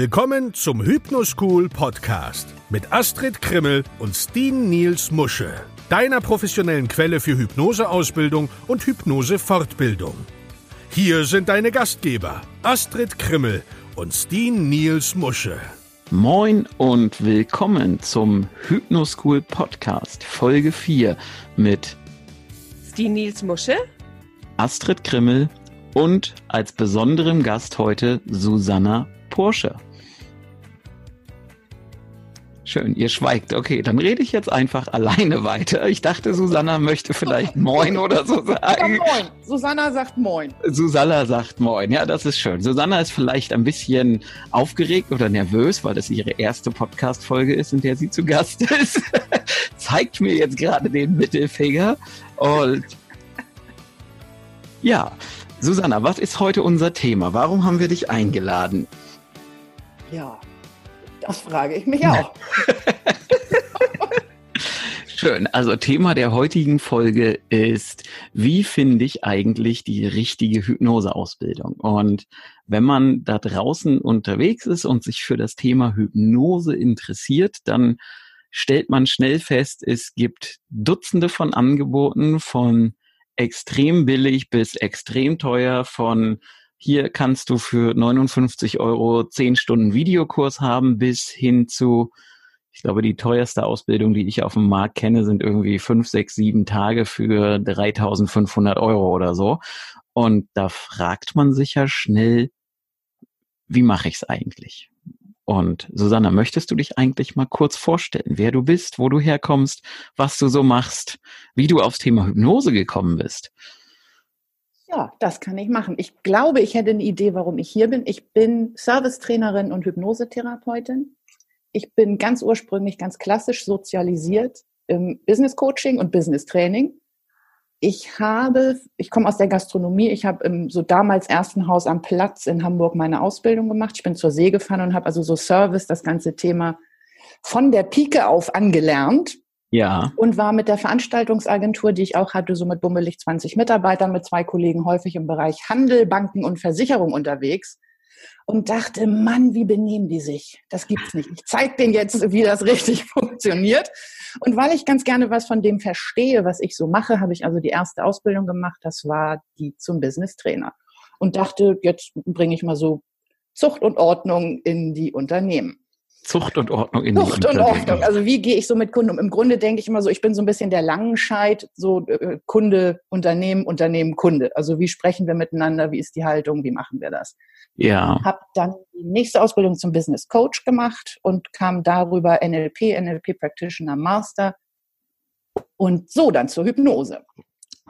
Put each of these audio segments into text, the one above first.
Willkommen zum Hypnoschool Podcast mit Astrid Krimmel und Steen Niels Musche, deiner professionellen Quelle für Hypnoseausbildung und Hypnosefortbildung. Hier sind deine Gastgeber Astrid Krimmel und Steen Niels Musche. Moin und willkommen zum Hypnoschool Podcast Folge 4 mit Steen Niels Musche, Astrid Krimmel und als besonderem Gast heute Susanna Porsche. Schön, ihr schweigt. Okay, dann rede ich jetzt einfach alleine weiter. Ich dachte, Susanna möchte vielleicht Moin oder so sagen. Ja, moin. Susanna sagt Moin. Susanna sagt Moin. Ja, das ist schön. Susanna ist vielleicht ein bisschen aufgeregt oder nervös, weil das ihre erste Podcast-Folge ist, in der sie zu Gast ist. Zeigt mir jetzt gerade den Mittelfinger. Und ja, Susanna, was ist heute unser Thema? Warum haben wir dich eingeladen? Ja, das frage ich mich auch. Schön. Also Thema der heutigen Folge ist, wie finde ich eigentlich die richtige Hypnoseausbildung? Und wenn man da draußen unterwegs ist und sich für das Thema Hypnose interessiert, dann stellt man schnell fest, es gibt Dutzende von Angeboten von extrem billig bis extrem teuer von hier kannst du für 59 Euro 10 Stunden Videokurs haben bis hin zu, ich glaube, die teuerste Ausbildung, die ich auf dem Markt kenne, sind irgendwie 5, 6, 7 Tage für 3500 Euro oder so. Und da fragt man sich ja schnell, wie mache ich es eigentlich? Und Susanna, möchtest du dich eigentlich mal kurz vorstellen, wer du bist, wo du herkommst, was du so machst, wie du aufs Thema Hypnose gekommen bist? Ja, das kann ich machen. Ich glaube, ich hätte eine Idee, warum ich hier bin. Ich bin Servicetrainerin und Hypnosetherapeutin. Ich bin ganz ursprünglich ganz klassisch sozialisiert im Business Coaching und Business Training. Ich habe, ich komme aus der Gastronomie, ich habe im so damals ersten Haus am Platz in Hamburg meine Ausbildung gemacht. Ich bin zur See gefahren und habe also so Service, das ganze Thema von der Pike auf angelernt. Ja. Und war mit der Veranstaltungsagentur, die ich auch hatte, so mit bummelig 20 Mitarbeitern, mit zwei Kollegen häufig im Bereich Handel, Banken und Versicherung unterwegs und dachte, Mann, wie benehmen die sich? Das gibt's nicht. Ich zeige denen jetzt, wie das richtig funktioniert. Und weil ich ganz gerne was von dem verstehe, was ich so mache, habe ich also die erste Ausbildung gemacht. Das war die zum Business Trainer. Und dachte, jetzt bringe ich mal so Zucht und Ordnung in die Unternehmen. Zucht und Ordnung in Zucht und Ordnung. Also wie gehe ich so mit Kunden um? Im Grunde denke ich immer so, ich bin so ein bisschen der Langenscheid, so äh, Kunde, Unternehmen, Unternehmen, Kunde. Also wie sprechen wir miteinander? Wie ist die Haltung? Wie machen wir das? Ja. Habe dann die nächste Ausbildung zum Business Coach gemacht und kam darüber NLP, NLP Practitioner Master und so dann zur Hypnose.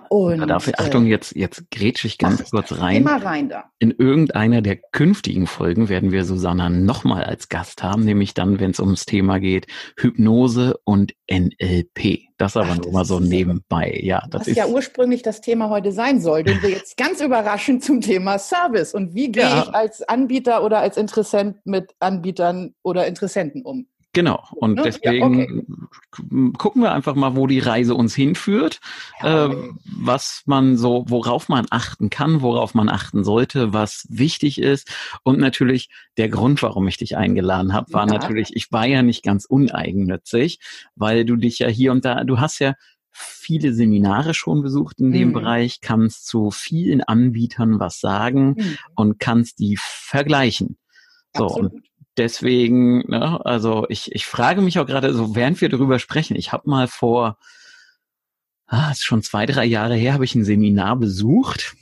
Und, da darf ich, Achtung, jetzt, jetzt grätsche ich ganz ach, kurz rein. Immer rein da. In irgendeiner der künftigen Folgen werden wir Susanna nochmal als Gast haben, nämlich dann, wenn es ums Thema geht, Hypnose und NLP. Das aber ach, nur das mal so nebenbei. Ja, das was ist ja ursprünglich das Thema heute sein sollte. Und wir jetzt ganz überraschend zum Thema Service. Und wie gehe ja. ich als Anbieter oder als Interessent mit Anbietern oder Interessenten um? Genau. Und ne? deswegen ja, okay. gucken wir einfach mal, wo die Reise uns hinführt, ja. äh, was man so, worauf man achten kann, worauf man achten sollte, was wichtig ist. Und natürlich der Grund, warum ich dich eingeladen habe, war ja. natürlich, ich war ja nicht ganz uneigennützig, weil du dich ja hier und da, du hast ja viele Seminare schon besucht in dem mhm. Bereich, kannst zu vielen Anbietern was sagen mhm. und kannst die vergleichen. So, Absolut. und deswegen, ne, also ich, ich frage mich auch gerade, so während wir darüber sprechen, ich habe mal vor, ah, ist schon zwei, drei Jahre her, habe ich ein Seminar besucht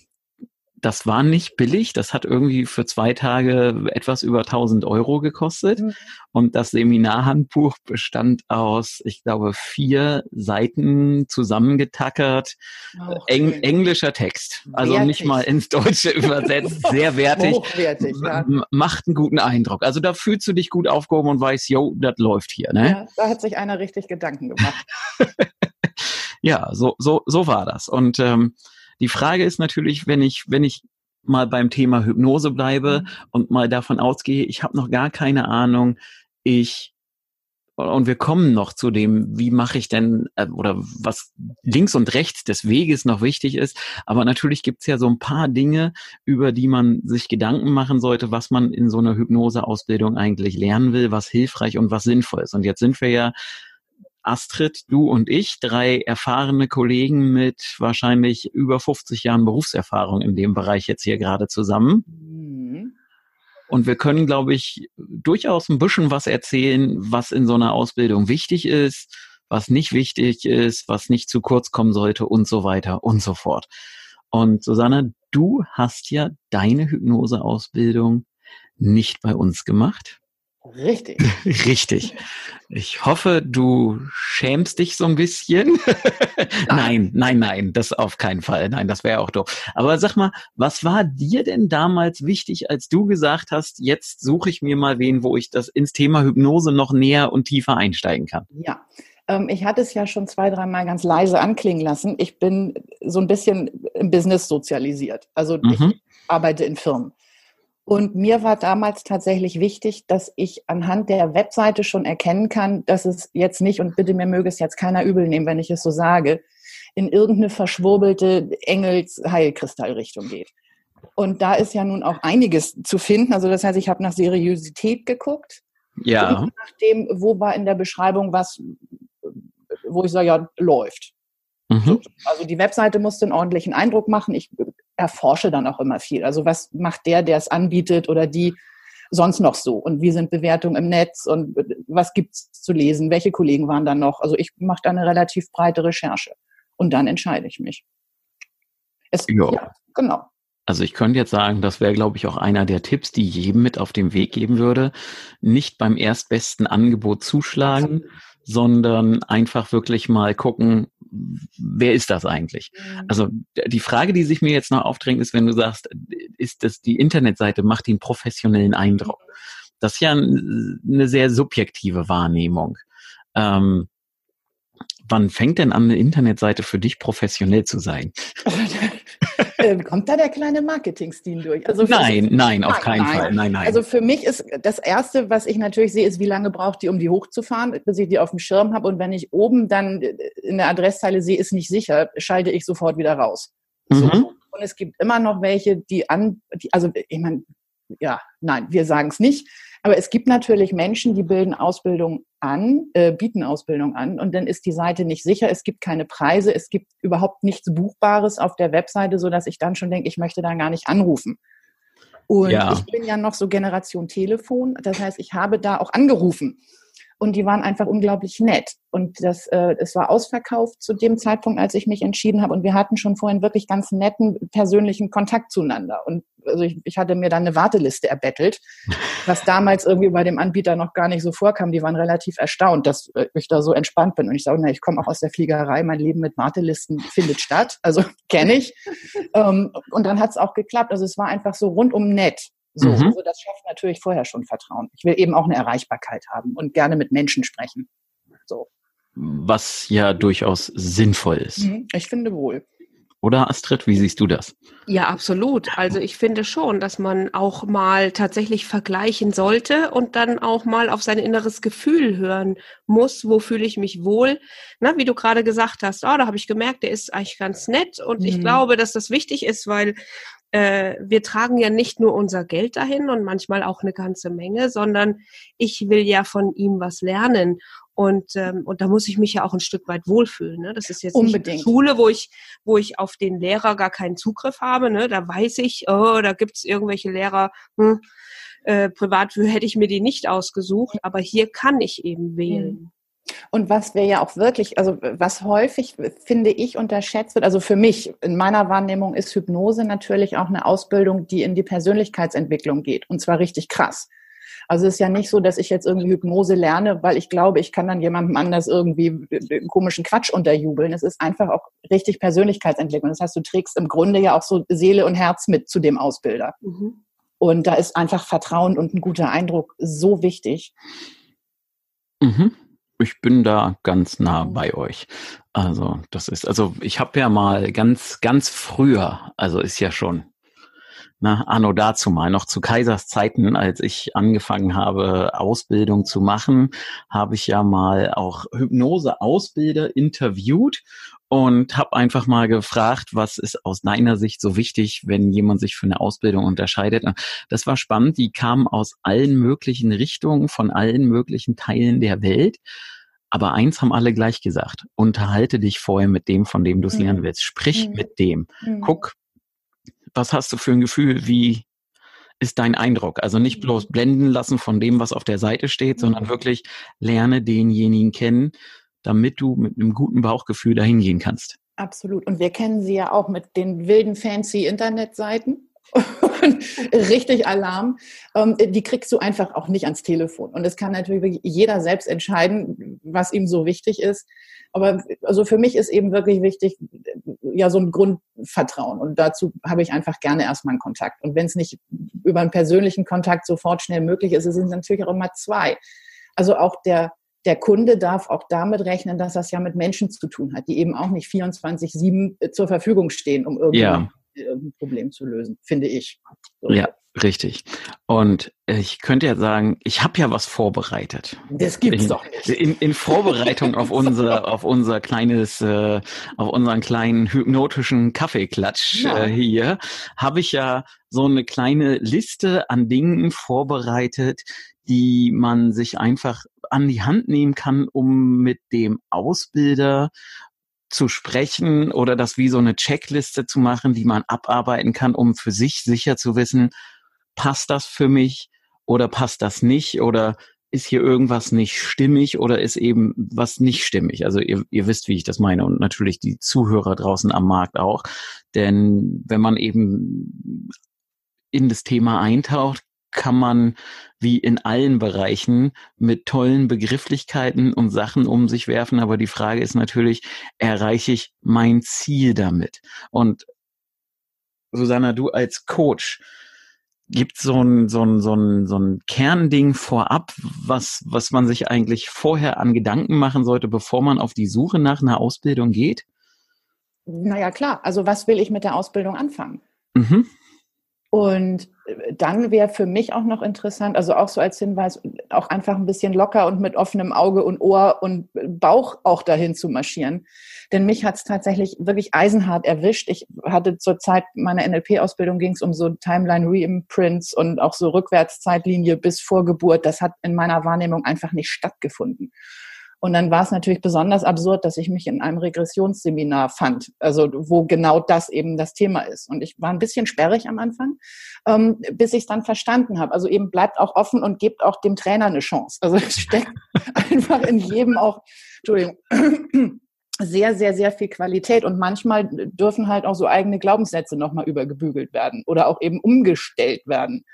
das war nicht billig. Das hat irgendwie für zwei Tage etwas über 1000 Euro gekostet. Mhm. Und das Seminarhandbuch bestand aus, ich glaube, vier Seiten zusammengetackert. Oh, Eng englischer Text. Also wertig. nicht mal ins Deutsche übersetzt. Sehr wertig. Hochwertig, ja. Macht einen guten Eindruck. Also da fühlst du dich gut aufgehoben und weißt, yo, das läuft hier, ne? Ja, da hat sich einer richtig Gedanken gemacht. ja, so, so, so war das. Und, ähm, die Frage ist natürlich, wenn ich, wenn ich mal beim Thema Hypnose bleibe mhm. und mal davon ausgehe, ich habe noch gar keine Ahnung, ich und wir kommen noch zu dem, wie mache ich denn äh, oder was links und rechts des Weges noch wichtig ist. Aber natürlich gibt's ja so ein paar Dinge, über die man sich Gedanken machen sollte, was man in so einer Hypnoseausbildung eigentlich lernen will, was hilfreich und was sinnvoll ist. Und jetzt sind wir ja Astrid, du und ich, drei erfahrene Kollegen mit wahrscheinlich über 50 Jahren Berufserfahrung in dem Bereich jetzt hier gerade zusammen. Mhm. Und wir können, glaube ich, durchaus ein bisschen was erzählen, was in so einer Ausbildung wichtig ist, was nicht wichtig ist, was nicht zu kurz kommen sollte und so weiter und so fort. Und Susanne, du hast ja deine Hypnoseausbildung nicht bei uns gemacht. Richtig. Richtig. Ich hoffe, du schämst dich so ein bisschen. nein, nein, nein, das auf keinen Fall. Nein, das wäre auch doof. Aber sag mal, was war dir denn damals wichtig, als du gesagt hast, jetzt suche ich mir mal wen, wo ich das ins Thema Hypnose noch näher und tiefer einsteigen kann? Ja. Ähm, ich hatte es ja schon zwei, dreimal ganz leise anklingen lassen. Ich bin so ein bisschen im Business sozialisiert. Also mhm. ich arbeite in Firmen. Und mir war damals tatsächlich wichtig, dass ich anhand der Webseite schon erkennen kann, dass es jetzt nicht, und bitte mir möge es jetzt keiner übel nehmen, wenn ich es so sage, in irgendeine verschwurbelte Engels-Heilkristallrichtung geht. Und da ist ja nun auch einiges zu finden. Also das heißt, ich habe nach Seriosität geguckt. Ja. Und nach dem, wo war in der Beschreibung was, wo ich sage, ja, läuft. Mhm. Also die Webseite musste einen ordentlichen Eindruck machen. Ich erforsche dann auch immer viel. Also was macht der, der es anbietet oder die sonst noch so? Und wie sind Bewertungen im Netz und was gibt's zu lesen? Welche Kollegen waren da noch? Also ich mache da eine relativ breite Recherche und dann entscheide ich mich. Es, ja, genau. Also ich könnte jetzt sagen, das wäre, glaube ich, auch einer der Tipps, die jedem mit auf den Weg geben würde. Nicht beim erstbesten Angebot zuschlagen, sondern einfach wirklich mal gucken, wer ist das eigentlich? Mhm. Also die Frage, die sich mir jetzt noch aufdrängt, ist, wenn du sagst, ist das die Internetseite macht den professionellen Eindruck. Das ist ja eine sehr subjektive Wahrnehmung. Ähm, wann fängt denn an, eine Internetseite für dich professionell zu sein? äh, kommt da der kleine Marketing-Stil durch? Also nein, nein, auf keinen nein. Fall. Nein, nein. Also für mich ist das Erste, was ich natürlich sehe, ist, wie lange braucht die, um die hochzufahren, bis ich die auf dem Schirm habe. Und wenn ich oben dann in der Adresszeile sehe, ist nicht sicher, schalte ich sofort wieder raus. So. Mhm. Und es gibt immer noch welche, die an, die, also ich meine, ja, nein, wir sagen es nicht. Aber es gibt natürlich Menschen, die bilden Ausbildung an, äh, bieten Ausbildung an und dann ist die Seite nicht sicher. Es gibt keine Preise, es gibt überhaupt nichts Buchbares auf der Webseite, so dass ich dann schon denke, ich möchte da gar nicht anrufen. Und ja. ich bin ja noch so Generation Telefon, das heißt, ich habe da auch angerufen und die waren einfach unglaublich nett. Und das, äh, es war ausverkauft zu dem Zeitpunkt, als ich mich entschieden habe. Und wir hatten schon vorhin wirklich ganz netten persönlichen Kontakt zueinander. Und also ich, ich hatte mir dann eine Warteliste erbettelt, was damals irgendwie bei dem Anbieter noch gar nicht so vorkam. Die waren relativ erstaunt, dass äh, ich da so entspannt bin. Und ich sage, na, ich komme auch aus der Fliegerei, mein Leben mit Wartelisten findet statt. Also kenne ich. ähm, und dann hat es auch geklappt. Also es war einfach so rundum nett. So, mhm. also das schafft natürlich vorher schon Vertrauen. Ich will eben auch eine Erreichbarkeit haben und gerne mit Menschen sprechen. So. Was ja durchaus sinnvoll ist. Mhm, ich finde wohl. Oder Astrid, wie siehst du das? Ja, absolut. Also ich finde schon, dass man auch mal tatsächlich vergleichen sollte und dann auch mal auf sein inneres Gefühl hören muss, wo fühle ich mich wohl. Na, wie du gerade gesagt hast, oh, da habe ich gemerkt, der ist eigentlich ganz nett und mhm. ich glaube, dass das wichtig ist, weil äh, wir tragen ja nicht nur unser Geld dahin und manchmal auch eine ganze Menge, sondern ich will ja von ihm was lernen. Und, ähm, und da muss ich mich ja auch ein Stück weit wohlfühlen. Ne? Das ist jetzt Unbedingt. nicht Schule, wo ich, wo ich auf den Lehrer gar keinen Zugriff habe. Ne? Da weiß ich, oh, da gibt's irgendwelche Lehrer, hm, äh, privat hätte ich mir die nicht ausgesucht, aber hier kann ich eben wählen. Und was wir ja auch wirklich, also was häufig, finde ich, unterschätzt wird, also für mich, in meiner Wahrnehmung ist Hypnose natürlich auch eine Ausbildung, die in die Persönlichkeitsentwicklung geht. Und zwar richtig krass. Also es ist ja nicht so, dass ich jetzt irgendwie Hypnose lerne, weil ich glaube, ich kann dann jemandem anders irgendwie komischen Quatsch unterjubeln. Es ist einfach auch richtig Persönlichkeitsentwicklung. Das heißt, du trägst im Grunde ja auch so Seele und Herz mit zu dem Ausbilder. Mhm. Und da ist einfach Vertrauen und ein guter Eindruck so wichtig. Mhm ich bin da ganz nah mhm. bei euch. Also das ist, also ich habe ja mal ganz, ganz früher, also ist ja schon na, anno dazu mal, noch zu Kaisers Zeiten, als ich angefangen habe, Ausbildung zu machen, habe ich ja mal auch Hypnose-Ausbilder interviewt und habe einfach mal gefragt, was ist aus deiner Sicht so wichtig, wenn jemand sich für eine Ausbildung unterscheidet. Das war spannend. Die kamen aus allen möglichen Richtungen, von allen möglichen Teilen der Welt. Aber eins haben alle gleich gesagt. Unterhalte dich vorher mit dem, von dem du es mhm. lernen willst. Sprich mhm. mit dem. Mhm. Guck, was hast du für ein Gefühl? Wie ist dein Eindruck? Also nicht bloß mhm. blenden lassen von dem, was auf der Seite steht, sondern mhm. wirklich lerne denjenigen kennen, damit du mit einem guten Bauchgefühl dahin gehen kannst. Absolut. Und wir kennen sie ja auch mit den wilden, fancy Internetseiten. Richtig Alarm. Ähm, die kriegst du einfach auch nicht ans Telefon. Und es kann natürlich jeder selbst entscheiden, was ihm so wichtig ist. Aber also für mich ist eben wirklich wichtig, ja, so ein Grundvertrauen. Und dazu habe ich einfach gerne erstmal einen Kontakt. Und wenn es nicht über einen persönlichen Kontakt sofort schnell möglich ist, sind es natürlich auch immer zwei. Also auch der, der Kunde darf auch damit rechnen, dass das ja mit Menschen zu tun hat, die eben auch nicht 24-7 zur Verfügung stehen, um irgendwie ja irgendein Problem zu lösen, finde ich. So. Ja, richtig. Und ich könnte ja sagen, ich habe ja was vorbereitet. Das gibt's in, doch nicht. In, in Vorbereitung auf unser, auf unser kleines, äh, auf unseren kleinen hypnotischen Kaffeeklatsch ja. äh, hier, habe ich ja so eine kleine Liste an Dingen vorbereitet, die man sich einfach an die Hand nehmen kann, um mit dem Ausbilder zu sprechen oder das wie so eine Checkliste zu machen, die man abarbeiten kann, um für sich sicher zu wissen, passt das für mich oder passt das nicht oder ist hier irgendwas nicht stimmig oder ist eben was nicht stimmig? Also ihr, ihr wisst, wie ich das meine und natürlich die Zuhörer draußen am Markt auch. Denn wenn man eben in das Thema eintaucht, kann man wie in allen Bereichen mit tollen Begrifflichkeiten und Sachen um sich werfen. Aber die Frage ist natürlich, erreiche ich mein Ziel damit? Und Susanna, du als Coach, gibt so ein, so ein, so ein, so ein Kernding vorab, was, was man sich eigentlich vorher an Gedanken machen sollte, bevor man auf die Suche nach einer Ausbildung geht? Naja, klar. Also was will ich mit der Ausbildung anfangen? Mhm. Und äh, dann wäre für mich auch noch interessant, also auch so als Hinweis, auch einfach ein bisschen locker und mit offenem Auge und Ohr und Bauch auch dahin zu marschieren. Denn mich hat es tatsächlich wirklich eisenhart erwischt. Ich hatte zur Zeit meiner NLP-Ausbildung ging es um so Timeline-Reimprints und auch so Rückwärtszeitlinie bis vor Geburt. Das hat in meiner Wahrnehmung einfach nicht stattgefunden. Und dann war es natürlich besonders absurd, dass ich mich in einem Regressionsseminar fand, also wo genau das eben das Thema ist. Und ich war ein bisschen sperrig am Anfang, ähm, bis ich es dann verstanden habe. Also eben bleibt auch offen und gebt auch dem Trainer eine Chance. Also es steckt einfach in jedem auch, Entschuldigung, sehr, sehr, sehr viel Qualität und manchmal dürfen halt auch so eigene Glaubenssätze nochmal übergebügelt werden oder auch eben umgestellt werden.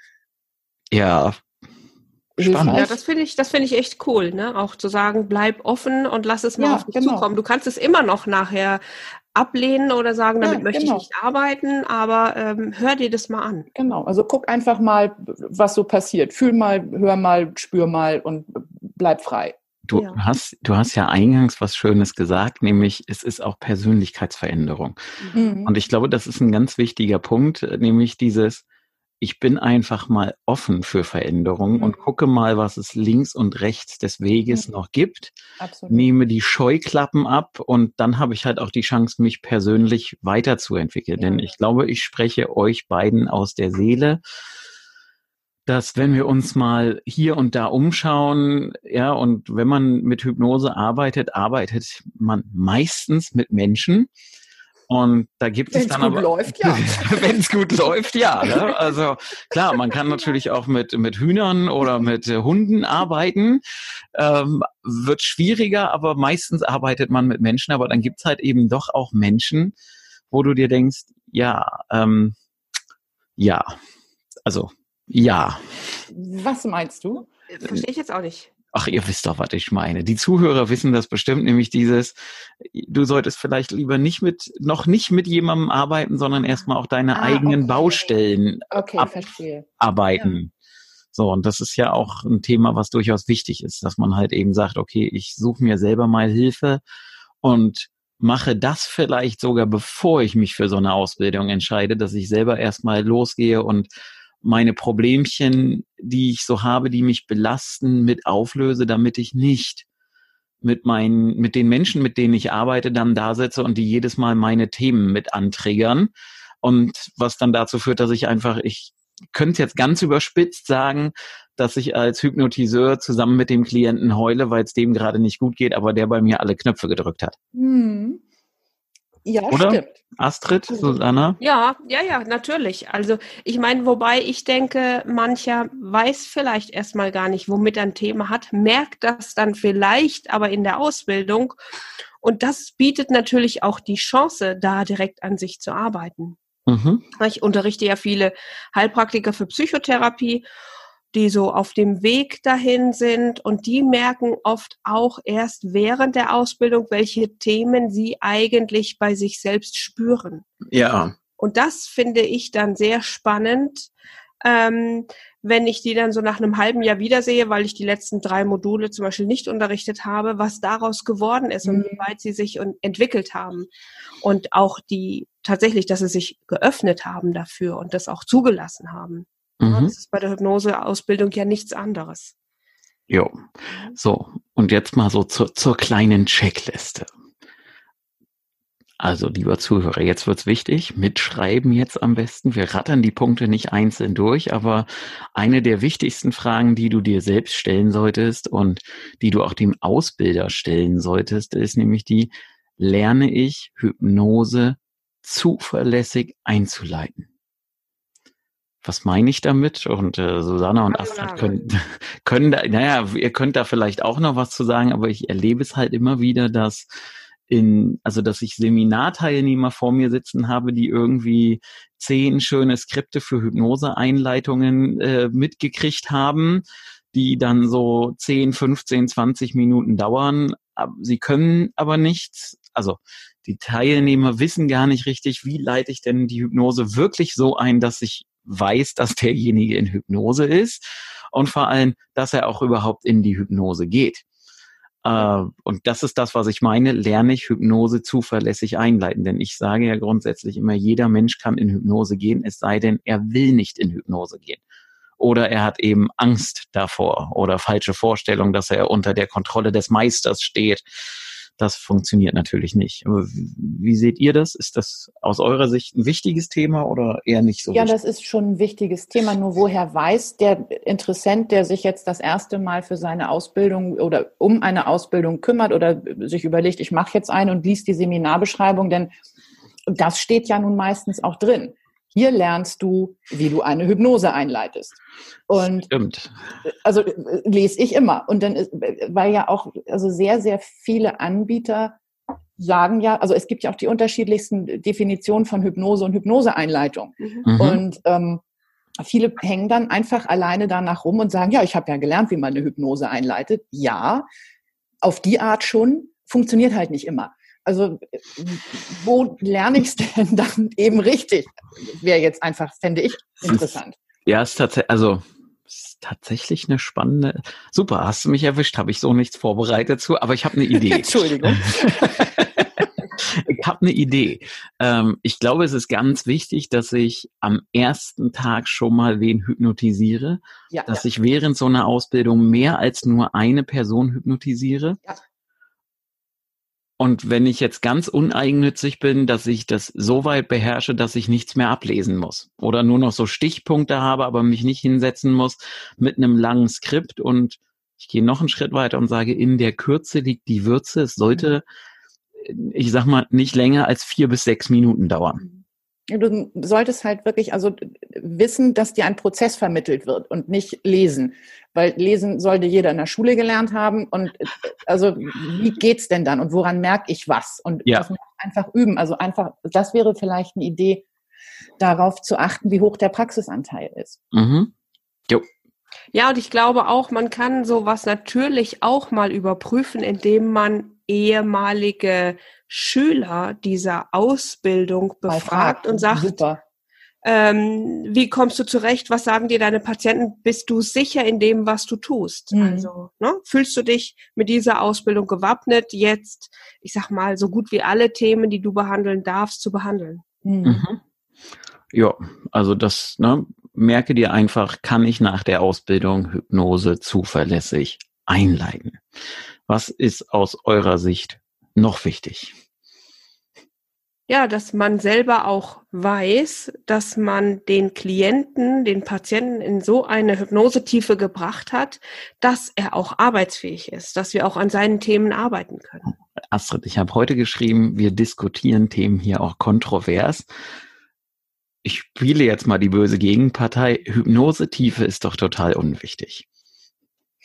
Ja, Spannend. Ja, das finde ich, das finde ich echt cool, ne? Auch zu sagen, bleib offen und lass es mal ja, auf dich genau. zukommen. Du kannst es immer noch nachher ablehnen oder sagen, damit ja, möchte genau. ich nicht arbeiten, aber ähm, hör dir das mal an. Genau, also guck einfach mal, was so passiert. Fühl mal, hör mal, spür mal und bleib frei. Du ja. hast, du hast ja eingangs was Schönes gesagt, nämlich es ist auch Persönlichkeitsveränderung. Mhm. Und ich glaube, das ist ein ganz wichtiger Punkt, nämlich dieses, ich bin einfach mal offen für Veränderungen mhm. und gucke mal, was es links und rechts des Weges mhm. noch gibt. Absolut. Nehme die Scheuklappen ab und dann habe ich halt auch die Chance, mich persönlich weiterzuentwickeln. Ja. Denn ich glaube, ich spreche euch beiden aus der Seele dass wenn wir uns mal hier und da umschauen, ja, und wenn man mit Hypnose arbeitet, arbeitet man meistens mit Menschen, und da gibt Wenn's es dann aber. Läuft, ja. Wenn es gut läuft, ja. Ne? Also klar, man kann natürlich auch mit, mit Hühnern oder mit äh, Hunden arbeiten. Ähm, wird schwieriger, aber meistens arbeitet man mit Menschen. Aber dann gibt's halt eben doch auch Menschen, wo du dir denkst, ja, ähm, ja, also ja. Was meinst du? Verstehe ich jetzt auch nicht. Ach, ihr wisst doch, was ich meine. Die Zuhörer wissen das bestimmt, nämlich dieses, du solltest vielleicht lieber nicht mit, noch nicht mit jemandem arbeiten, sondern erstmal auch deine ah, eigenen okay. Baustellen okay, abarbeiten. Ja. So, und das ist ja auch ein Thema, was durchaus wichtig ist, dass man halt eben sagt, okay, ich suche mir selber mal Hilfe und mache das vielleicht sogar, bevor ich mich für so eine Ausbildung entscheide, dass ich selber erstmal losgehe und meine Problemchen, die ich so habe, die mich belasten, mit auflöse, damit ich nicht mit meinen, mit den Menschen, mit denen ich arbeite, dann da sitze und die jedes Mal meine Themen mit antriggern. Und was dann dazu führt, dass ich einfach, ich könnte jetzt ganz überspitzt sagen, dass ich als Hypnotiseur zusammen mit dem Klienten heule, weil es dem gerade nicht gut geht, aber der bei mir alle Knöpfe gedrückt hat. Hm. Ja, Oder? stimmt. Astrid, Susanna? Ja, ja, ja, natürlich. Also ich meine, wobei ich denke, mancher weiß vielleicht erstmal gar nicht, womit er ein Thema hat, merkt das dann vielleicht aber in der Ausbildung. Und das bietet natürlich auch die Chance, da direkt an sich zu arbeiten. Mhm. Ich unterrichte ja viele Heilpraktiker für Psychotherapie die so auf dem Weg dahin sind und die merken oft auch erst während der Ausbildung, welche Themen sie eigentlich bei sich selbst spüren. Ja. Und das finde ich dann sehr spannend, ähm, wenn ich die dann so nach einem halben Jahr wiedersehe, weil ich die letzten drei Module zum Beispiel nicht unterrichtet habe, was daraus geworden ist mhm. und wie weit sie sich entwickelt haben. Und auch die tatsächlich, dass sie sich geöffnet haben dafür und das auch zugelassen haben. Mhm. Das ist bei der Hypnoseausbildung ja nichts anderes. Jo. So, und jetzt mal so zur, zur kleinen Checkliste. Also, lieber Zuhörer, jetzt wird's wichtig. Mitschreiben jetzt am besten. Wir rattern die Punkte nicht einzeln durch, aber eine der wichtigsten Fragen, die du dir selbst stellen solltest und die du auch dem Ausbilder stellen solltest, ist nämlich die, lerne ich Hypnose zuverlässig einzuleiten? Was meine ich damit? Und äh, Susanna und Astrid können, können da, naja, ihr könnt da vielleicht auch noch was zu sagen, aber ich erlebe es halt immer wieder, dass in, also dass ich Seminarteilnehmer vor mir sitzen habe, die irgendwie zehn schöne Skripte für Hypnose-Einleitungen äh, mitgekriegt haben, die dann so 10, 15, 20 Minuten dauern. Sie können aber nichts, also die Teilnehmer wissen gar nicht richtig, wie leite ich denn die Hypnose wirklich so ein, dass ich weiß, dass derjenige in Hypnose ist und vor allem, dass er auch überhaupt in die Hypnose geht. Äh, und das ist das, was ich meine, lerne ich Hypnose zuverlässig einleiten. Denn ich sage ja grundsätzlich immer, jeder Mensch kann in Hypnose gehen, es sei denn, er will nicht in Hypnose gehen. Oder er hat eben Angst davor oder falsche Vorstellung, dass er unter der Kontrolle des Meisters steht das funktioniert natürlich nicht. Aber wie seht ihr das? Ist das aus eurer Sicht ein wichtiges Thema oder eher nicht so? Ja, wichtig? das ist schon ein wichtiges Thema. Nur woher weiß der Interessent, der sich jetzt das erste Mal für seine Ausbildung oder um eine Ausbildung kümmert oder sich überlegt, ich mache jetzt eine und liest die Seminarbeschreibung, denn das steht ja nun meistens auch drin. Hier lernst du, wie du eine Hypnose einleitest. Und Stimmt. also lese ich immer. Und dann, weil ja auch also sehr, sehr viele Anbieter sagen ja, also es gibt ja auch die unterschiedlichsten Definitionen von Hypnose und Hypnoseeinleitung. Mhm. mhm. Und ähm, viele hängen dann einfach alleine danach rum und sagen, ja, ich habe ja gelernt, wie man eine Hypnose einleitet. Ja, auf die Art schon, funktioniert halt nicht immer. Also wo lerne ich es denn dann eben richtig? Wäre jetzt einfach, fände ich interessant. Ja, ist tatsächlich, also ist tatsächlich eine spannende. Super, hast du mich erwischt, habe ich so nichts vorbereitet zu, aber ich habe eine Idee. Entschuldigung. ich habe eine Idee. Ähm, ich glaube, es ist ganz wichtig, dass ich am ersten Tag schon mal wen hypnotisiere, ja, dass ja. ich während so einer Ausbildung mehr als nur eine Person hypnotisiere. Ja. Und wenn ich jetzt ganz uneigennützig bin, dass ich das so weit beherrsche, dass ich nichts mehr ablesen muss oder nur noch so Stichpunkte habe, aber mich nicht hinsetzen muss mit einem langen Skript und ich gehe noch einen Schritt weiter und sage, in der Kürze liegt die Würze. Es sollte, ich sag mal, nicht länger als vier bis sechs Minuten dauern. Du solltest halt wirklich also wissen, dass dir ein Prozess vermittelt wird und nicht lesen. Weil lesen sollte jeder in der Schule gelernt haben. Und also wie geht's denn dann und woran merke ich was? Und ja. das einfach üben. Also einfach, das wäre vielleicht eine Idee, darauf zu achten, wie hoch der Praxisanteil ist. Mhm. Jo. Ja, und ich glaube auch, man kann sowas natürlich auch mal überprüfen, indem man ehemalige Schüler dieser Ausbildung befragt und sagt, Super. ähm, wie kommst du zurecht? Was sagen dir deine Patienten? Bist du sicher in dem, was du tust? Mhm. Also, ne, fühlst du dich mit dieser Ausbildung gewappnet, jetzt, ich sag mal, so gut wie alle Themen, die du behandeln darfst, zu behandeln? Mhm. Mhm. Ja, also das, ne, merke dir einfach, kann ich nach der Ausbildung Hypnose zuverlässig einleiten? Was ist aus eurer Sicht noch wichtig? Ja, dass man selber auch weiß, dass man den Klienten, den Patienten in so eine Hypnosetiefe gebracht hat, dass er auch arbeitsfähig ist, dass wir auch an seinen Themen arbeiten können. Astrid, ich habe heute geschrieben, wir diskutieren Themen hier auch kontrovers. Ich spiele jetzt mal die böse Gegenpartei. Hypnosetiefe ist doch total unwichtig.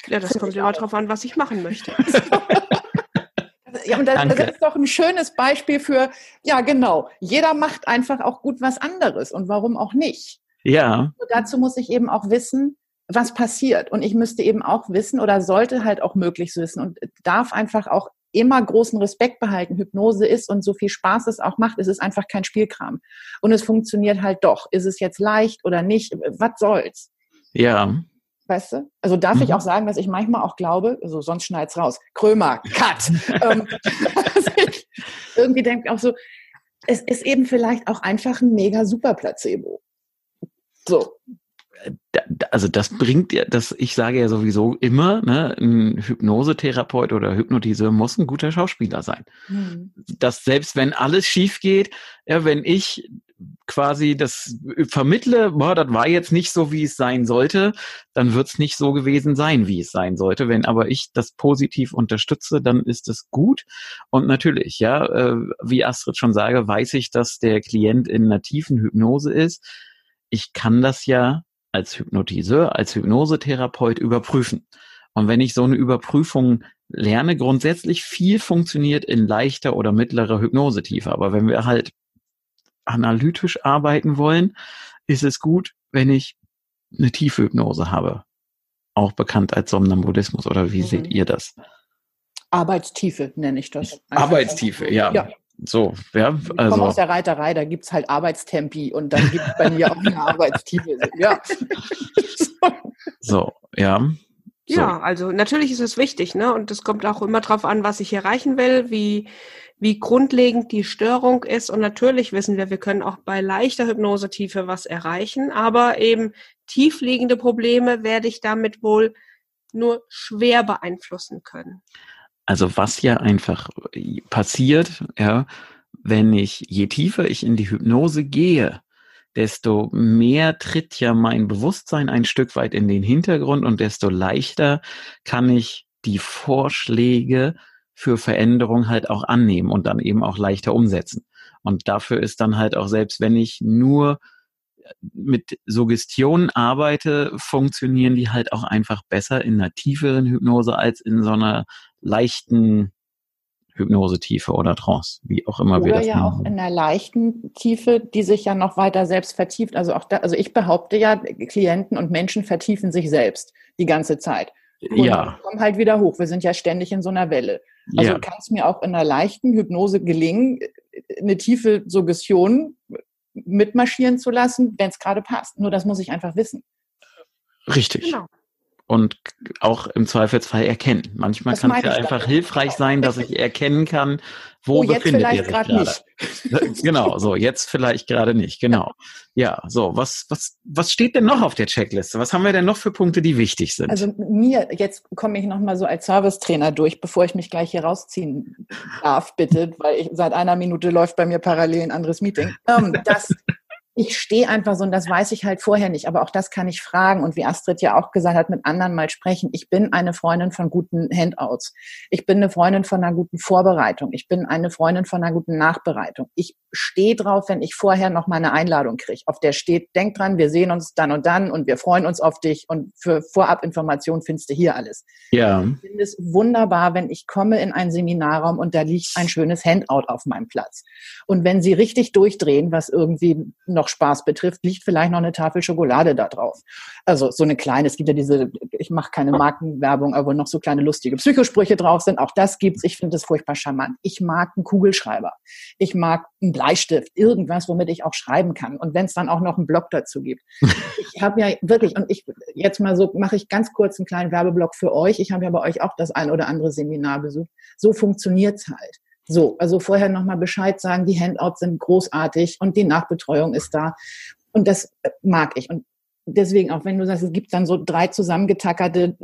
Ja, das kommt immer darauf an, was ich machen möchte. Ja, und das, das, ist doch ein schönes Beispiel für, ja, genau, jeder macht einfach auch gut was anderes und warum auch nicht. Ja. Und dazu muss ich eben auch wissen, was passiert. Und ich müsste eben auch wissen oder sollte halt auch möglichst wissen und darf einfach auch immer großen Respekt behalten. Hypnose ist und so viel Spaß es auch macht, ist es einfach kein Spielkram. Und es funktioniert halt doch. Ist es jetzt leicht oder nicht? Was soll's? Ja. Weißt du? Also darf mhm. ich auch sagen, dass ich manchmal auch glaube, also sonst schneid's raus. Krömer, Cut. ähm, ich irgendwie denke auch so, es ist eben vielleicht auch einfach ein mega super Placebo. So. Also das bringt ja, das, ich sage ja sowieso immer, ne, ein Hypnosetherapeut oder Hypnotiseur muss ein guter Schauspieler sein. Mhm. Dass selbst wenn alles schief geht, ja, wenn ich quasi das vermittle, boah, das war jetzt nicht so, wie es sein sollte, dann wird es nicht so gewesen sein, wie es sein sollte. Wenn aber ich das positiv unterstütze, dann ist es gut. Und natürlich, ja, äh, wie Astrid schon sage, weiß ich, dass der Klient in einer tiefen Hypnose ist. Ich kann das ja als Hypnotiseur, als Hypnosetherapeut überprüfen. Und wenn ich so eine Überprüfung lerne, grundsätzlich viel funktioniert in leichter oder mittlerer Hypnosetiefe. Aber wenn wir halt analytisch arbeiten wollen, ist es gut, wenn ich eine tiefe Hypnose habe. Auch bekannt als Somnambulismus. Oder wie mhm. seht ihr das? Arbeitstiefe nenne ich das. Arbeitstiefe, ja. ja. So, ja, also. Ich komme aus der Reiterei, da gibt's halt Arbeitstempi und dann gibt es bei mir auch eine Arbeitstiefe. Ja. so, ja. So. Ja, also natürlich ist es wichtig, ne? Und es kommt auch immer drauf an, was ich erreichen will, wie wie grundlegend die Störung ist. Und natürlich wissen wir, wir können auch bei leichter Hypnosetiefe was erreichen, aber eben tiefliegende Probleme werde ich damit wohl nur schwer beeinflussen können. Also was ja einfach passiert, ja, wenn ich, je tiefer ich in die Hypnose gehe, desto mehr tritt ja mein Bewusstsein ein Stück weit in den Hintergrund und desto leichter kann ich die Vorschläge für Veränderung halt auch annehmen und dann eben auch leichter umsetzen. Und dafür ist dann halt auch selbst, wenn ich nur mit Suggestionen arbeite, funktionieren die halt auch einfach besser in einer tieferen Hypnose als in so einer leichten Hypnosetiefe oder Trance, wie auch immer oder wir das ja auch in einer leichten Tiefe, die sich ja noch weiter selbst vertieft. Also auch da, also ich behaupte ja, Klienten und Menschen vertiefen sich selbst die ganze Zeit. Und ja. kommen halt wieder hoch. Wir sind ja ständig in so einer Welle. Also ja. kann es mir auch in einer leichten Hypnose gelingen, eine tiefe Suggestion mitmarschieren zu lassen, wenn es gerade passt. Nur das muss ich einfach wissen. Richtig. Genau und auch im Zweifelsfall erkennen. Manchmal kann es ja einfach dann. hilfreich sein, dass ich erkennen kann, wo oh, befindet ihr sich gerade. Nicht. genau, so jetzt vielleicht gerade nicht. Genau. Ja, so was was was steht denn noch auf der Checkliste? Was haben wir denn noch für Punkte, die wichtig sind? Also mir jetzt komme ich noch mal so als Servicetrainer durch, bevor ich mich gleich hier rausziehen darf, bitte, weil ich, seit einer Minute läuft bei mir parallel ein anderes Meeting. Ähm, das ich stehe einfach so und das weiß ich halt vorher nicht, aber auch das kann ich fragen und wie Astrid ja auch gesagt hat, mit anderen mal sprechen. Ich bin eine Freundin von guten Handouts. Ich bin eine Freundin von einer guten Vorbereitung. Ich bin eine Freundin von einer guten Nachbereitung. Ich stehe drauf, wenn ich vorher noch mal eine Einladung kriege, auf der steht, denk dran, wir sehen uns dann und dann und wir freuen uns auf dich und für Vorabinformation findest du hier alles. Ja. Ich finde es wunderbar, wenn ich komme in einen Seminarraum und da liegt ein schönes Handout auf meinem Platz. Und wenn sie richtig durchdrehen, was irgendwie noch Spaß betrifft, liegt vielleicht noch eine Tafel Schokolade da drauf. Also so eine kleine, es gibt ja diese, ich mache keine Markenwerbung, aber noch so kleine lustige Psychosprüche drauf sind. Auch das gibt's. Ich finde das furchtbar charmant. Ich mag einen Kugelschreiber. Ich mag ein Blatt Bleistift, irgendwas, womit ich auch schreiben kann. Und wenn es dann auch noch einen Blog dazu gibt. ich habe ja wirklich, und ich jetzt mal so, mache ich ganz kurz einen kleinen Werbeblock für euch. Ich habe ja bei euch auch das ein oder andere Seminar besucht. So funktioniert's halt. So, also vorher nochmal Bescheid sagen, die Handouts sind großartig und die Nachbetreuung ist da. Und das äh, mag ich. Und deswegen, auch wenn du sagst, es gibt dann so drei zusammengetackerte,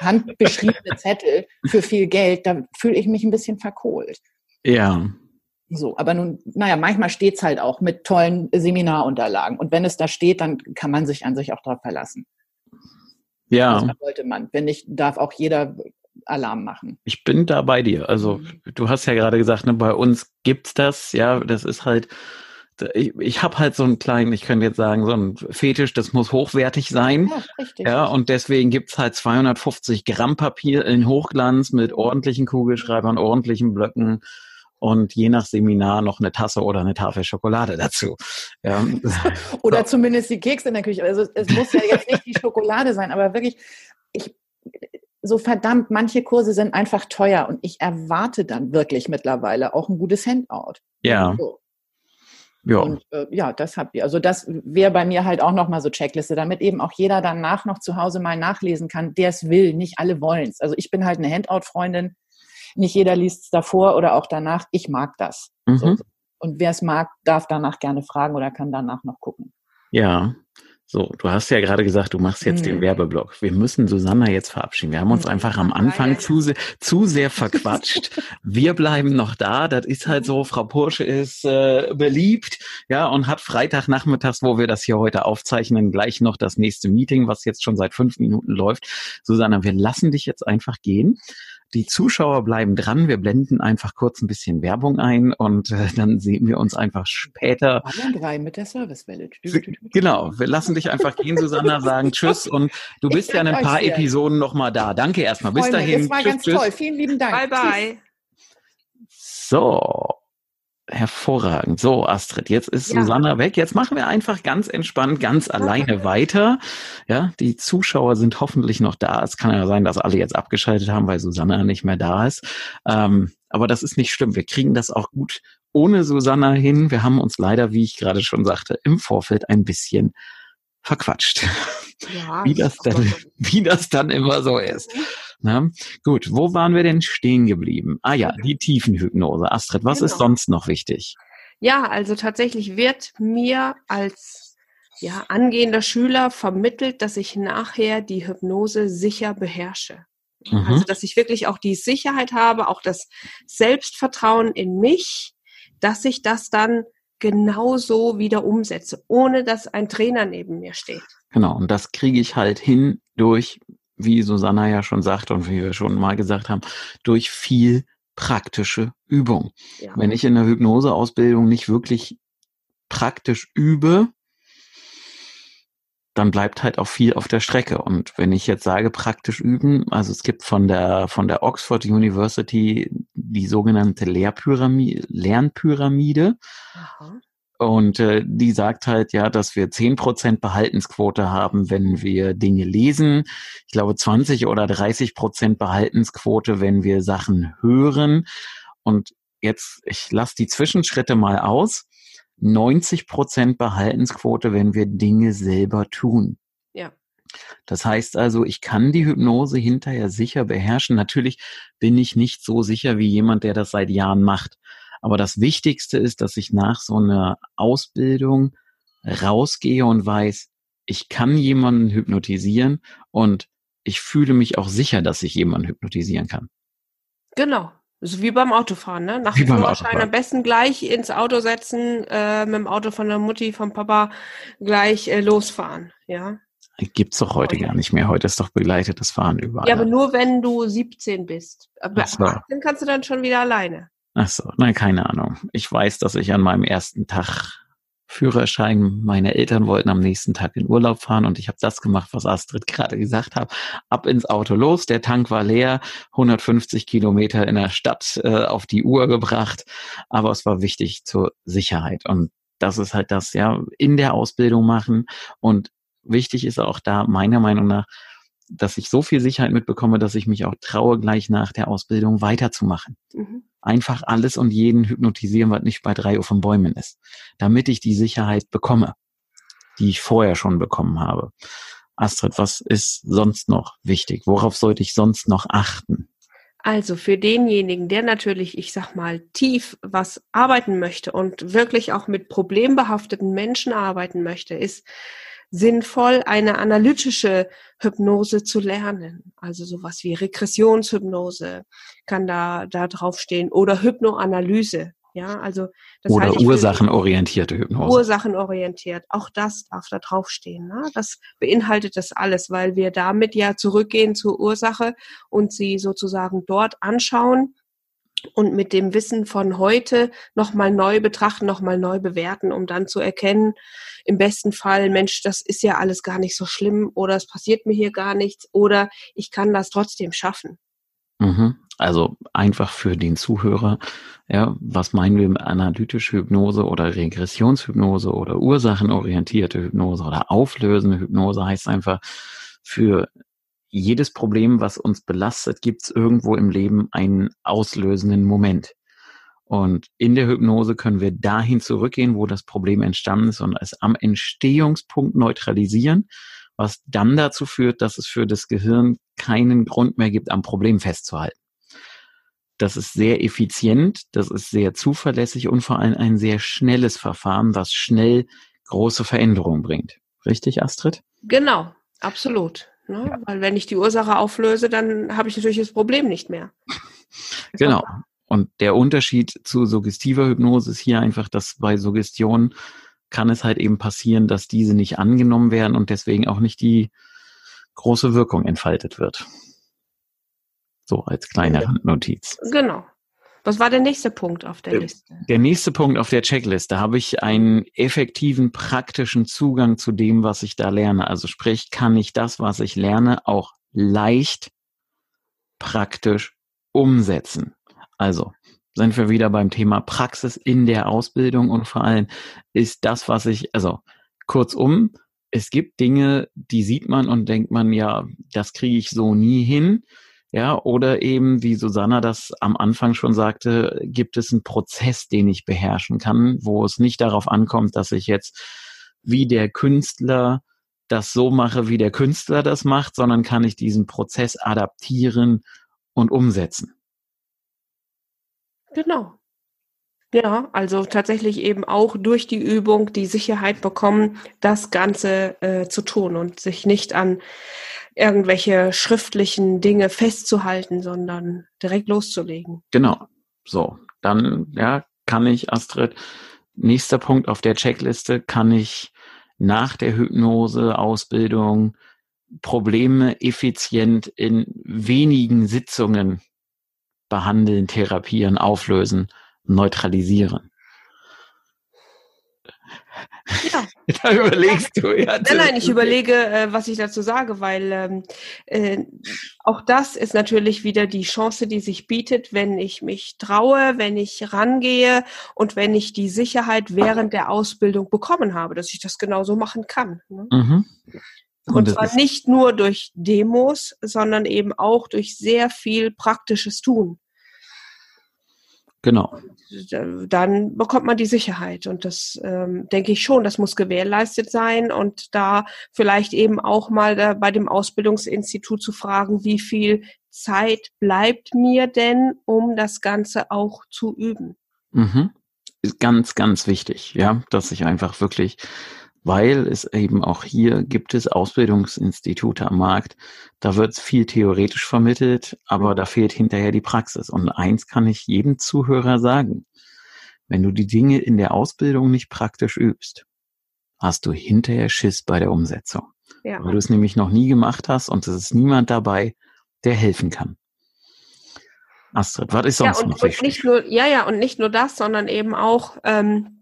handbeschriebene Zettel für viel Geld, da fühle ich mich ein bisschen verkohlt. Ja. So, aber nun, naja, manchmal steht's halt auch mit tollen Seminarunterlagen. Und wenn es da steht, dann kann man sich an sich auch darauf verlassen. Ja. Das sollte man. Wenn nicht, darf auch jeder Alarm machen. Ich bin da bei dir. Also, mhm. du hast ja gerade gesagt, ne, bei uns gibt's das. Ja, das ist halt, ich, ich habe halt so einen kleinen, ich könnte jetzt sagen, so einen Fetisch, das muss hochwertig sein. Ja, richtig. Ja, und deswegen gibt's halt 250 Gramm Papier in Hochglanz mit ordentlichen Kugelschreibern, ordentlichen Blöcken und je nach Seminar noch eine Tasse oder eine Tafel Schokolade dazu. Ja. oder so. zumindest die Kekse in der Küche. Also es muss ja jetzt nicht die Schokolade sein, aber wirklich, ich, so verdammt, manche Kurse sind einfach teuer und ich erwarte dann wirklich mittlerweile auch ein gutes Handout. Ja. So. Ja. Und äh, ja, das habt ihr. Also das wäre bei mir halt auch nochmal so Checkliste, damit eben auch jeder danach noch zu Hause mal nachlesen kann, der es will. Nicht alle wollen es. Also ich bin halt eine Handout-Freundin. Nicht jeder liest es davor oder auch danach. Ich mag das. Mhm. So. Und wer es mag, darf danach gerne fragen oder kann danach noch gucken. Ja. So, du hast ja gerade gesagt, du machst jetzt hm. den Werbeblock. Wir müssen Susanna jetzt verabschieden. Wir haben uns hm. einfach am Anfang zu, sehr, zu sehr verquatscht. Wir bleiben noch da. Das ist halt so. Frau Porsche ist äh, beliebt, ja, und hat Freitagnachmittags, wo wir das hier heute aufzeichnen, gleich noch das nächste Meeting, was jetzt schon seit fünf Minuten läuft. Susanna, wir lassen dich jetzt einfach gehen. Die Zuschauer bleiben dran. Wir blenden einfach kurz ein bisschen Werbung ein und äh, dann sehen wir uns einfach später. Drei mit der Servicewelle. Genau. Wir lassen dich einfach gehen, Susanna, sagen Tschüss und du bist ja in ein paar Episoden nochmal da. Danke erstmal. Bis dahin. Das war tschüss, ganz tschüss. toll. Vielen lieben Dank. Bye, bye. So. Hervorragend. So, Astrid, jetzt ist ja. Susanna weg. Jetzt machen wir einfach ganz entspannt, ganz alleine weiter. Ja, die Zuschauer sind hoffentlich noch da. Es kann ja sein, dass alle jetzt abgeschaltet haben, weil Susanna nicht mehr da ist. Ähm, aber das ist nicht schlimm. Wir kriegen das auch gut ohne Susanna hin. Wir haben uns leider, wie ich gerade schon sagte, im Vorfeld ein bisschen verquatscht. Ja, wie, das dann, wie das dann immer so ist. Na, gut, wo waren wir denn stehen geblieben? Ah ja, die Tiefenhypnose. Astrid, was genau. ist sonst noch wichtig? Ja, also tatsächlich wird mir als ja, angehender Schüler vermittelt, dass ich nachher die Hypnose sicher beherrsche. Mhm. Also, dass ich wirklich auch die Sicherheit habe, auch das Selbstvertrauen in mich, dass ich das dann genauso wieder umsetze, ohne dass ein Trainer neben mir steht. Genau, und das kriege ich halt hin durch, wie Susanna ja schon sagt und wie wir schon mal gesagt haben, durch viel praktische Übung. Ja. Wenn ich in der Hypnoseausbildung nicht wirklich praktisch übe, dann bleibt halt auch viel auf der Strecke. Und wenn ich jetzt sage praktisch üben, also es gibt von der, von der Oxford University die sogenannte Lehrpyramide, Lernpyramide. Aha. Und äh, die sagt halt ja, dass wir zehn Prozent Behaltensquote haben, wenn wir Dinge lesen. Ich glaube 20 oder 30 Prozent Behaltensquote, wenn wir Sachen hören. Und jetzt, ich lasse die Zwischenschritte mal aus. 90 Prozent Behaltensquote, wenn wir Dinge selber tun. Ja. Das heißt also, ich kann die Hypnose hinterher sicher beherrschen. Natürlich bin ich nicht so sicher wie jemand, der das seit Jahren macht. Aber das Wichtigste ist, dass ich nach so einer Ausbildung rausgehe und weiß, ich kann jemanden hypnotisieren und ich fühle mich auch sicher, dass ich jemanden hypnotisieren kann. Genau. So wie beim Autofahren, ne? Nach dem Führerschein am besten gleich ins Auto setzen, äh, mit dem Auto von der Mutti, vom Papa gleich äh, losfahren, ja. Gibt's doch heute gar nicht mehr. Heute ist doch begleitetes Fahren überall. Ja, aber nur wenn du 17 bist. Aber so. 18 kannst du dann schon wieder alleine. Ach so, nein, keine Ahnung. Ich weiß, dass ich an meinem ersten Tag Führerschein. Meine Eltern wollten am nächsten Tag in Urlaub fahren und ich habe das gemacht, was Astrid gerade gesagt hat. Ab ins Auto los, der Tank war leer, 150 Kilometer in der Stadt äh, auf die Uhr gebracht, aber es war wichtig zur Sicherheit und das ist halt das, ja, in der Ausbildung machen und wichtig ist auch da meiner Meinung nach, dass ich so viel Sicherheit mitbekomme, dass ich mich auch traue, gleich nach der Ausbildung weiterzumachen. Mhm. Einfach alles und jeden hypnotisieren, was nicht bei drei Uhr von Bäumen ist, damit ich die Sicherheit bekomme, die ich vorher schon bekommen habe. Astrid, was ist sonst noch wichtig? Worauf sollte ich sonst noch achten? Also für denjenigen, der natürlich, ich sag mal, tief was arbeiten möchte und wirklich auch mit problembehafteten Menschen arbeiten möchte, ist sinnvoll, eine analytische Hypnose zu lernen. Also sowas wie Regressionshypnose kann da, da draufstehen oder Hypnoanalyse. Ja, also das Oder ursachenorientierte Hypnose. Ursachenorientiert. Auch das darf da draufstehen. Ne? Das beinhaltet das alles, weil wir damit ja zurückgehen zur Ursache und sie sozusagen dort anschauen und mit dem Wissen von heute nochmal neu betrachten, nochmal neu bewerten, um dann zu erkennen, im besten Fall, Mensch, das ist ja alles gar nicht so schlimm oder es passiert mir hier gar nichts oder ich kann das trotzdem schaffen. Mhm. Also einfach für den Zuhörer, ja, was meinen wir mit analytischer Hypnose oder Regressionshypnose oder ursachenorientierte Hypnose oder auflösende Hypnose heißt einfach, für jedes Problem, was uns belastet, gibt es irgendwo im Leben einen auslösenden Moment. Und in der Hypnose können wir dahin zurückgehen, wo das Problem entstanden ist und es am Entstehungspunkt neutralisieren, was dann dazu führt, dass es für das Gehirn keinen Grund mehr gibt, am Problem festzuhalten. Das ist sehr effizient, das ist sehr zuverlässig und vor allem ein sehr schnelles Verfahren, was schnell große Veränderungen bringt. Richtig, Astrid? Genau, absolut. Ne? Ja. Weil wenn ich die Ursache auflöse, dann habe ich natürlich das Problem nicht mehr. Genau. Und der Unterschied zu suggestiver Hypnose ist hier einfach, dass bei Suggestion kann es halt eben passieren, dass diese nicht angenommen werden und deswegen auch nicht die große Wirkung entfaltet wird. So als kleine Randnotiz. Genau. Was war der nächste Punkt auf der Liste? Der nächste Punkt auf der Checkliste habe ich einen effektiven, praktischen Zugang zu dem, was ich da lerne. Also sprich, kann ich das, was ich lerne, auch leicht praktisch umsetzen. Also sind wir wieder beim Thema Praxis in der Ausbildung und vor allem ist das, was ich, also kurzum, es gibt Dinge, die sieht man und denkt man, ja, das kriege ich so nie hin. Ja, oder eben, wie Susanna das am Anfang schon sagte, gibt es einen Prozess, den ich beherrschen kann, wo es nicht darauf ankommt, dass ich jetzt wie der Künstler das so mache, wie der Künstler das macht, sondern kann ich diesen Prozess adaptieren und umsetzen. Genau. Ja, also tatsächlich eben auch durch die Übung die Sicherheit bekommen, das Ganze äh, zu tun und sich nicht an irgendwelche schriftlichen Dinge festzuhalten, sondern direkt loszulegen. Genau. So, dann ja, kann ich, Astrid, nächster Punkt auf der Checkliste, kann ich nach der Hypnose-Ausbildung Probleme effizient in wenigen Sitzungen behandeln, therapieren, auflösen, neutralisieren. Ja. da überlegst du ja. Nein, nein, ich überlege, äh, was ich dazu sage, weil ähm, äh, auch das ist natürlich wieder die Chance, die sich bietet, wenn ich mich traue, wenn ich rangehe und wenn ich die Sicherheit während der Ausbildung bekommen habe, dass ich das genauso machen kann. Ne? Mhm. Und, und zwar nicht nur durch Demos, sondern eben auch durch sehr viel praktisches Tun. Genau. Dann bekommt man die Sicherheit und das ähm, denke ich schon, das muss gewährleistet sein und da vielleicht eben auch mal da bei dem Ausbildungsinstitut zu fragen, wie viel Zeit bleibt mir denn, um das Ganze auch zu üben. Mhm. Ist ganz, ganz wichtig, ja, dass ich einfach wirklich weil es eben auch hier gibt es Ausbildungsinstitute am Markt. Da wird viel theoretisch vermittelt, aber da fehlt hinterher die Praxis. Und eins kann ich jedem Zuhörer sagen. Wenn du die Dinge in der Ausbildung nicht praktisch übst, hast du hinterher Schiss bei der Umsetzung. Ja. Weil du es nämlich noch nie gemacht hast und es ist niemand dabei, der helfen kann. Astrid, was ist sonst ja, und, noch wichtig? Nicht nur, ja, ja, und nicht nur das, sondern eben auch, ähm,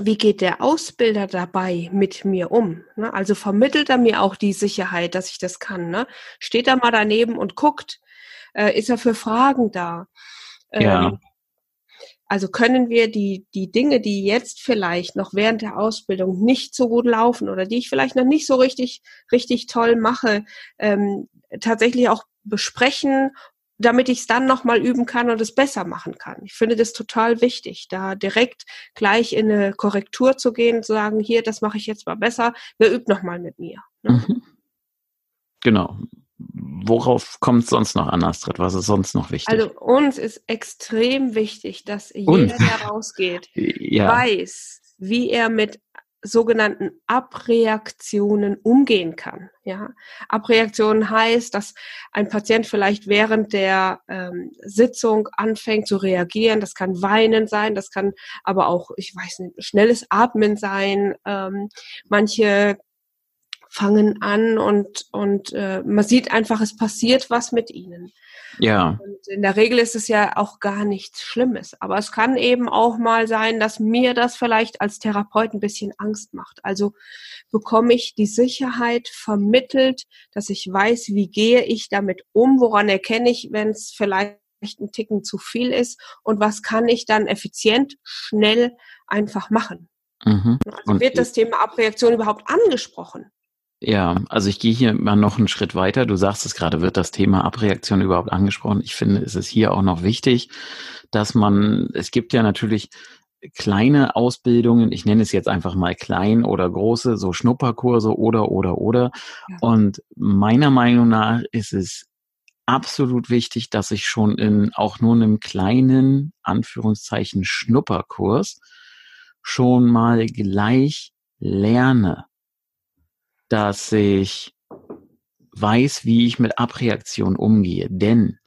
wie geht der Ausbilder dabei mit mir um? Ne? Also vermittelt er mir auch die Sicherheit, dass ich das kann. Ne? Steht er mal daneben und guckt, äh, ist er für Fragen da? Ja. Ähm, also können wir die, die Dinge, die jetzt vielleicht noch während der Ausbildung nicht so gut laufen oder die ich vielleicht noch nicht so richtig, richtig toll mache, ähm, tatsächlich auch besprechen damit ich es dann nochmal üben kann und es besser machen kann. Ich finde das total wichtig, da direkt gleich in eine Korrektur zu gehen, zu sagen, hier, das mache ich jetzt mal besser, wer übt nochmal mit mir. Ne? Mhm. Genau. Worauf kommt es sonst noch an, Astrid? Was ist sonst noch wichtig? Also uns ist extrem wichtig, dass jeder, der rausgeht, ja. weiß, wie er mit sogenannten Abreaktionen umgehen kann. Ja, Abreaktionen heißt, dass ein Patient vielleicht während der ähm, Sitzung anfängt zu reagieren. Das kann Weinen sein, das kann aber auch, ich weiß nicht, schnelles Atmen sein. Ähm, manche fangen an und und äh, man sieht einfach, es passiert was mit ihnen. Ja. Und in der Regel ist es ja auch gar nichts Schlimmes. Aber es kann eben auch mal sein, dass mir das vielleicht als Therapeut ein bisschen Angst macht. Also bekomme ich die Sicherheit vermittelt, dass ich weiß, wie gehe ich damit um, woran erkenne ich, wenn es vielleicht ein Ticken zu viel ist und was kann ich dann effizient, schnell einfach machen. Mhm. Also wird das Thema Abreaktion überhaupt angesprochen? Ja, also ich gehe hier mal noch einen Schritt weiter. Du sagst es gerade, wird das Thema Abreaktion überhaupt angesprochen? Ich finde, es ist hier auch noch wichtig, dass man, es gibt ja natürlich kleine Ausbildungen, ich nenne es jetzt einfach mal klein oder große, so Schnupperkurse oder, oder, oder. Ja. Und meiner Meinung nach ist es absolut wichtig, dass ich schon in auch nur einem kleinen, Anführungszeichen, Schnupperkurs schon mal gleich lerne dass ich weiß, wie ich mit Abreaktion umgehe. Denn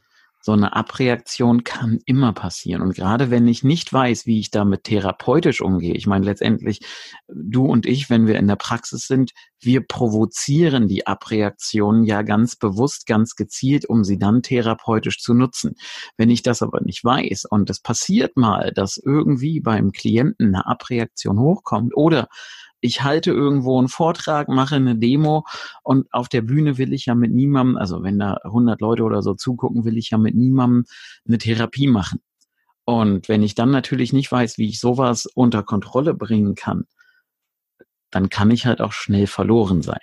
so eine Abreaktion kann immer passieren. Und gerade wenn ich nicht weiß, wie ich damit therapeutisch umgehe, ich meine letztendlich, du und ich, wenn wir in der Praxis sind, wir provozieren die Abreaktionen ja ganz bewusst, ganz gezielt, um sie dann therapeutisch zu nutzen. Wenn ich das aber nicht weiß und es passiert mal, dass irgendwie beim Klienten eine Abreaktion hochkommt oder ich halte irgendwo einen Vortrag, mache eine Demo und auf der Bühne will ich ja mit niemandem, also wenn da 100 Leute oder so zugucken, will ich ja mit niemandem eine Therapie machen. Und wenn ich dann natürlich nicht weiß, wie ich sowas unter Kontrolle bringen kann, dann kann ich halt auch schnell verloren sein.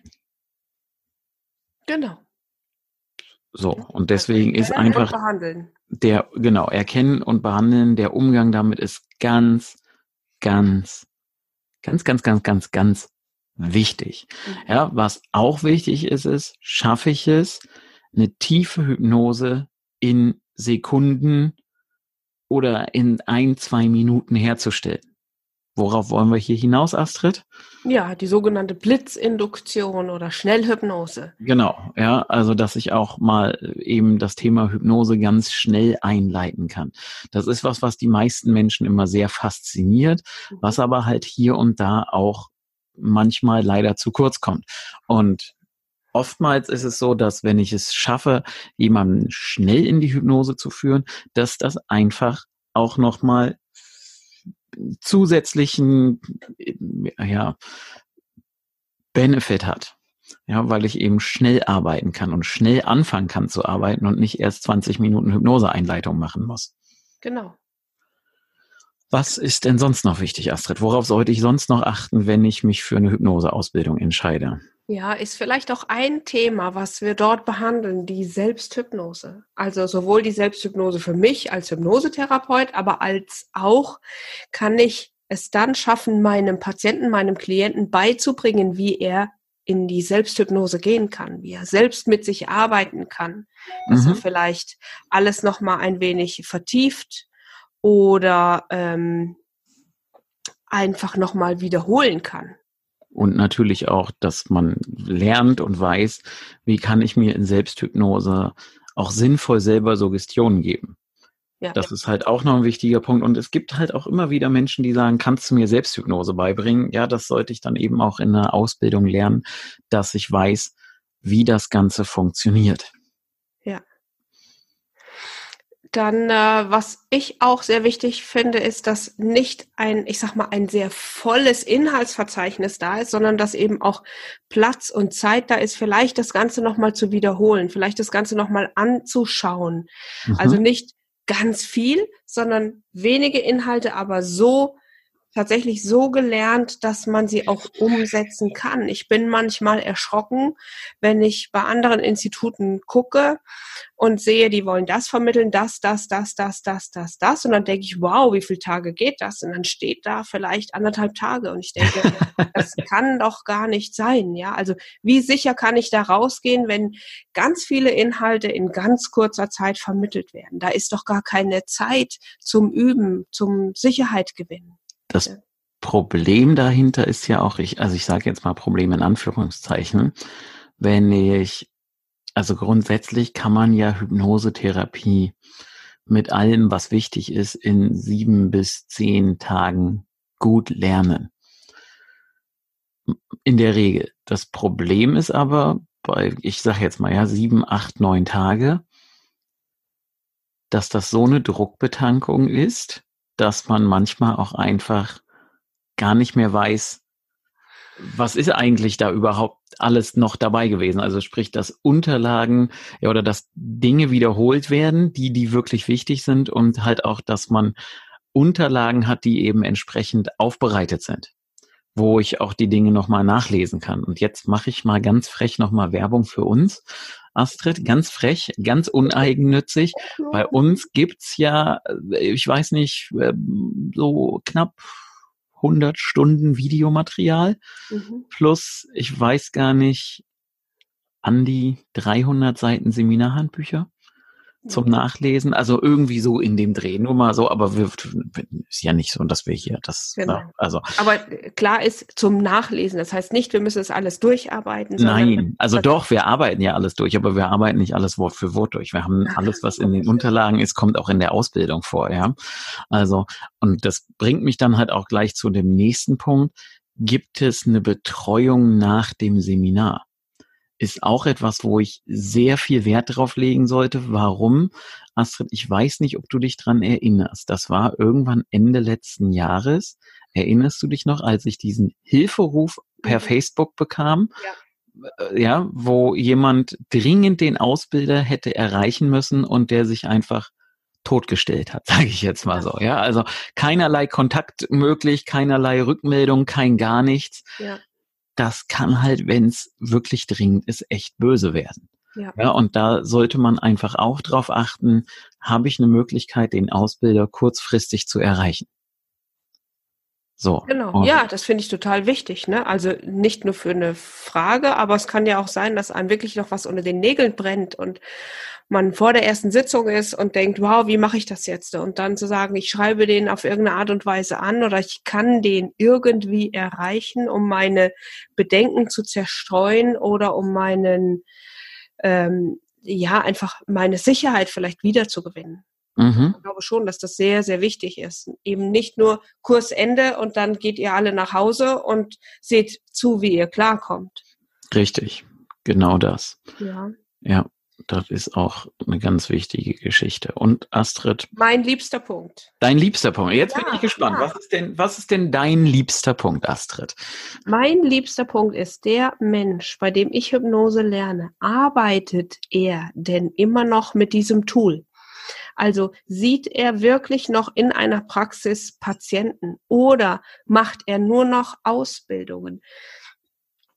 Genau. So, und deswegen ist einfach der, genau, erkennen und behandeln, der Umgang damit ist ganz, ganz Ganz, ganz, ganz, ganz, ganz wichtig. Mhm. Ja, was auch wichtig ist, ist, schaffe ich es, eine tiefe Hypnose in Sekunden oder in ein, zwei Minuten herzustellen. Worauf wollen wir hier hinaus, Astrid? Ja, die sogenannte Blitzinduktion oder Schnellhypnose. Genau, ja, also dass ich auch mal eben das Thema Hypnose ganz schnell einleiten kann. Das ist was, was die meisten Menschen immer sehr fasziniert, mhm. was aber halt hier und da auch manchmal leider zu kurz kommt. Und oftmals ist es so, dass wenn ich es schaffe, jemanden schnell in die Hypnose zu führen, dass das einfach auch nochmal zusätzlichen ja, Benefit hat. Ja, weil ich eben schnell arbeiten kann und schnell anfangen kann zu arbeiten und nicht erst 20 Minuten Hypnoseeinleitung machen muss. Genau. Was ist denn sonst noch wichtig, Astrid? Worauf sollte ich sonst noch achten, wenn ich mich für eine Hypnoseausbildung entscheide? Ja, ist vielleicht auch ein Thema, was wir dort behandeln, die Selbsthypnose. Also sowohl die Selbsthypnose für mich als Hypnosetherapeut, aber als auch kann ich es dann schaffen, meinem Patienten, meinem Klienten beizubringen, wie er in die Selbsthypnose gehen kann, wie er selbst mit sich arbeiten kann, dass mhm. er vielleicht alles noch mal ein wenig vertieft oder ähm, einfach noch mal wiederholen kann und natürlich auch, dass man lernt und weiß, wie kann ich mir in Selbsthypnose auch sinnvoll selber Suggestionen geben. Ja. Das ist halt auch noch ein wichtiger Punkt. Und es gibt halt auch immer wieder Menschen, die sagen, kannst du mir Selbsthypnose beibringen? Ja, das sollte ich dann eben auch in der Ausbildung lernen, dass ich weiß, wie das Ganze funktioniert. Dann, äh, was ich auch sehr wichtig finde, ist, dass nicht ein, ich sag mal, ein sehr volles Inhaltsverzeichnis da ist, sondern dass eben auch Platz und Zeit da ist, vielleicht das Ganze nochmal zu wiederholen, vielleicht das Ganze nochmal anzuschauen. Mhm. Also nicht ganz viel, sondern wenige Inhalte, aber so tatsächlich so gelernt, dass man sie auch umsetzen kann. Ich bin manchmal erschrocken, wenn ich bei anderen Instituten gucke und sehe, die wollen das vermitteln, das, das, das, das, das, das, das. Und dann denke ich, wow, wie viele Tage geht das? Und dann steht da vielleicht anderthalb Tage. Und ich denke, das kann doch gar nicht sein. Ja, also wie sicher kann ich da rausgehen, wenn ganz viele Inhalte in ganz kurzer Zeit vermittelt werden? Da ist doch gar keine Zeit zum Üben, zum Sicherheit gewinnen. Das Problem dahinter ist ja auch, ich, also ich sage jetzt mal Problem in Anführungszeichen, wenn ich, also grundsätzlich kann man ja Hypnosetherapie mit allem, was wichtig ist, in sieben bis zehn Tagen gut lernen. In der Regel. Das Problem ist aber, bei, ich sage jetzt mal ja, sieben, acht, neun Tage, dass das so eine Druckbetankung ist, dass man manchmal auch einfach gar nicht mehr weiß, was ist eigentlich da überhaupt alles noch dabei gewesen? Also sprich, dass Unterlagen ja, oder dass Dinge wiederholt werden, die, die wirklich wichtig sind und halt auch, dass man Unterlagen hat, die eben entsprechend aufbereitet sind, wo ich auch die Dinge nochmal nachlesen kann. Und jetzt mache ich mal ganz frech nochmal Werbung für uns. Astrid, ganz frech, ganz uneigennützig. Bei uns gibt's ja, äh, ich weiß nicht, äh, so knapp 100 Stunden Videomaterial mhm. plus, ich weiß gar nicht, an die 300 Seiten Seminarhandbücher zum Nachlesen. Also irgendwie so in dem Dreh, nur mal so, aber wir, ist ja nicht so, dass wir hier das. Genau. Na, also. Aber klar ist zum Nachlesen. Das heißt nicht, wir müssen es alles durcharbeiten. Nein, also doch, wir arbeiten ja alles durch, aber wir arbeiten nicht alles Wort für Wort durch. Wir haben alles, was in den Unterlagen ist, kommt auch in der Ausbildung vor, ja. Also, und das bringt mich dann halt auch gleich zu dem nächsten Punkt. Gibt es eine Betreuung nach dem Seminar? Ist auch etwas, wo ich sehr viel Wert drauf legen sollte. Warum? Astrid, ich weiß nicht, ob du dich dran erinnerst. Das war irgendwann Ende letzten Jahres. Erinnerst du dich noch, als ich diesen Hilferuf per mhm. Facebook bekam? Ja. Äh, ja, wo jemand dringend den Ausbilder hätte erreichen müssen und der sich einfach totgestellt hat, sage ich jetzt mal so. Ja, also keinerlei Kontakt möglich, keinerlei Rückmeldung, kein gar nichts. Ja das kann halt, wenn es wirklich dringend ist, echt böse werden. Ja. ja, und da sollte man einfach auch drauf achten, habe ich eine Möglichkeit, den Ausbilder kurzfristig zu erreichen. So. Genau, ja, das finde ich total wichtig. Ne? Also nicht nur für eine Frage, aber es kann ja auch sein, dass einem wirklich noch was unter den Nägeln brennt und man vor der ersten Sitzung ist und denkt, wow, wie mache ich das jetzt? Und dann zu sagen, ich schreibe den auf irgendeine Art und Weise an oder ich kann den irgendwie erreichen, um meine Bedenken zu zerstreuen oder um meinen, ähm, ja, einfach meine Sicherheit vielleicht wiederzugewinnen. Mhm. Ich glaube schon, dass das sehr, sehr wichtig ist. Eben nicht nur Kursende und dann geht ihr alle nach Hause und seht zu, wie ihr klarkommt. Richtig, genau das. Ja. Ja, das ist auch eine ganz wichtige Geschichte. Und Astrid. Mein liebster Punkt. Dein liebster Punkt. Jetzt ja, bin ich gespannt. Ja. Was ist denn, was ist denn dein liebster Punkt, Astrid? Mein liebster Punkt ist der Mensch, bei dem ich Hypnose lerne. Arbeitet er denn immer noch mit diesem Tool? Also sieht er wirklich noch in einer Praxis Patienten oder macht er nur noch Ausbildungen?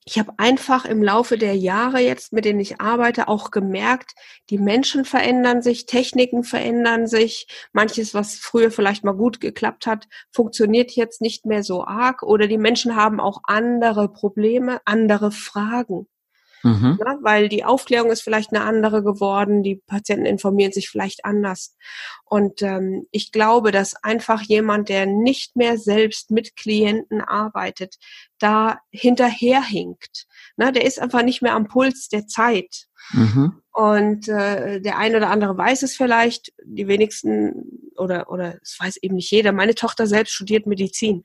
Ich habe einfach im Laufe der Jahre jetzt, mit denen ich arbeite, auch gemerkt, die Menschen verändern sich, Techniken verändern sich. Manches, was früher vielleicht mal gut geklappt hat, funktioniert jetzt nicht mehr so arg oder die Menschen haben auch andere Probleme, andere Fragen. Mhm. Ne? Weil die Aufklärung ist vielleicht eine andere geworden, die Patienten informieren sich vielleicht anders. Und ähm, ich glaube, dass einfach jemand, der nicht mehr selbst mit Klienten arbeitet, da hinterherhinkt. Ne? Der ist einfach nicht mehr am Puls der Zeit. Mhm. Und äh, der eine oder andere weiß es vielleicht, die wenigsten oder oder es weiß eben nicht jeder. Meine Tochter selbst studiert Medizin